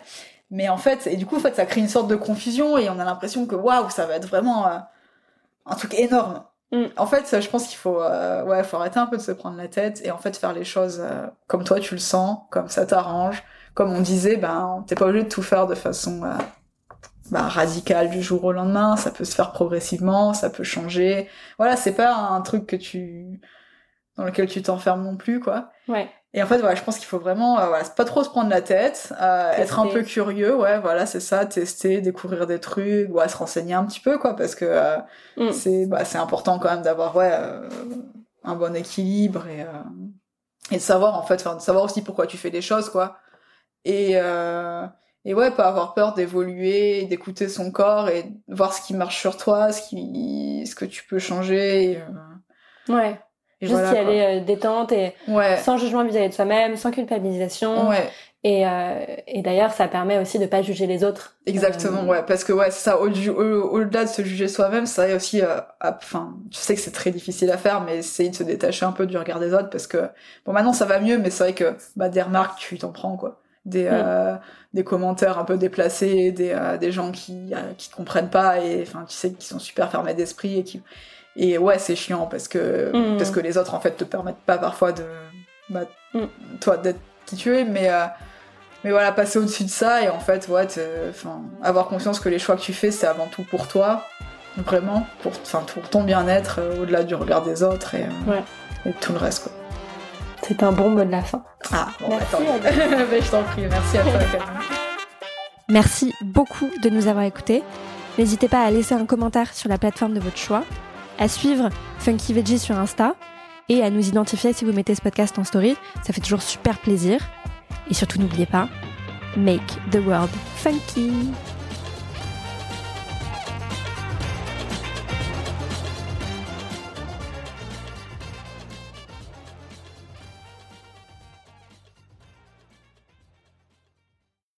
Mais en fait, et du coup, en fait, ça crée une sorte de confusion et on a l'impression que waouh, ça va être vraiment euh, un truc énorme. Mm. En fait, je pense qu'il faut, euh, ouais, faut arrêter un peu de se prendre la tête et en fait faire les choses euh, comme toi tu le sens, comme ça t'arrange. Comme on disait, ben, t'es pas obligé de tout faire de façon euh, bah, radicale du jour au lendemain. Ça peut se faire progressivement, ça peut changer. Voilà, c'est pas un truc que tu dans lequel tu t'enfermes non plus, quoi. Ouais. Et en fait, voilà, je pense qu'il faut vraiment, euh, voilà, pas trop se prendre la tête, euh, être un peu curieux, ouais, voilà, c'est ça, tester, découvrir des trucs, ouais, se renseigner un petit peu, quoi, parce que euh, Mm. c'est, bah, c'est important quand même d'avoir, ouais, un bon équilibre et, et de savoir, en fait, enfin, de savoir aussi pourquoi tu fais les choses, quoi. Et, euh, et ouais, pas avoir peur d'évoluer, d'écouter son corps et voir ce qui marche sur toi, ce qui, ce que tu peux changer. Et, euh, Ouais. et Juste voilà, y aller euh, détente et. Ouais. sans jugement vis-à-vis de soi-même, sans culpabilisation. Ouais. Et, euh, et d'ailleurs, ça permet aussi de pas juger les autres. Exactement, Euh, ouais, parce que ouais, c'est ça, au- au- au-delà de se juger soi-même, ça aussi, enfin, je sais que c'est très difficile à faire, mais essayer de se détacher un peu du regard des autres, parce que, bon, maintenant ça va mieux, mais c'est vrai que, bah, des remarques, tu t'en prends, quoi. Des, euh, des commentaires un peu déplacés, des, euh, des gens qui, euh, qui comprennent pas, et, enfin, tu sais, qui sont super fermés d'esprit, et qui, et ouais, c'est chiant, parce que, Mm. parce que les autres, en fait, te permettent pas parfois de, bah, Mm. toi, d'être qui tu es, mais, euh, mais voilà, passer au-dessus de ça et en fait, ouais, enfin, avoir conscience que les choix que tu fais, c'est avant tout pour toi, vraiment, pour, enfin, pour ton bien-être, au-delà du regard des autres et, Ouais. et tout le reste, quoi. C'est un bon mot de la fin. Ah, bon, Merci, attends. Ben, je t'en prie, merci à toi. Merci beaucoup de nous avoir écoutés. N'hésitez pas à laisser un commentaire sur la plateforme de votre choix, à suivre Funky Veggie sur Insta et à nous identifier si vous mettez ce podcast en story. Ça fait toujours super plaisir. Et surtout, n'oubliez pas, make the world funky.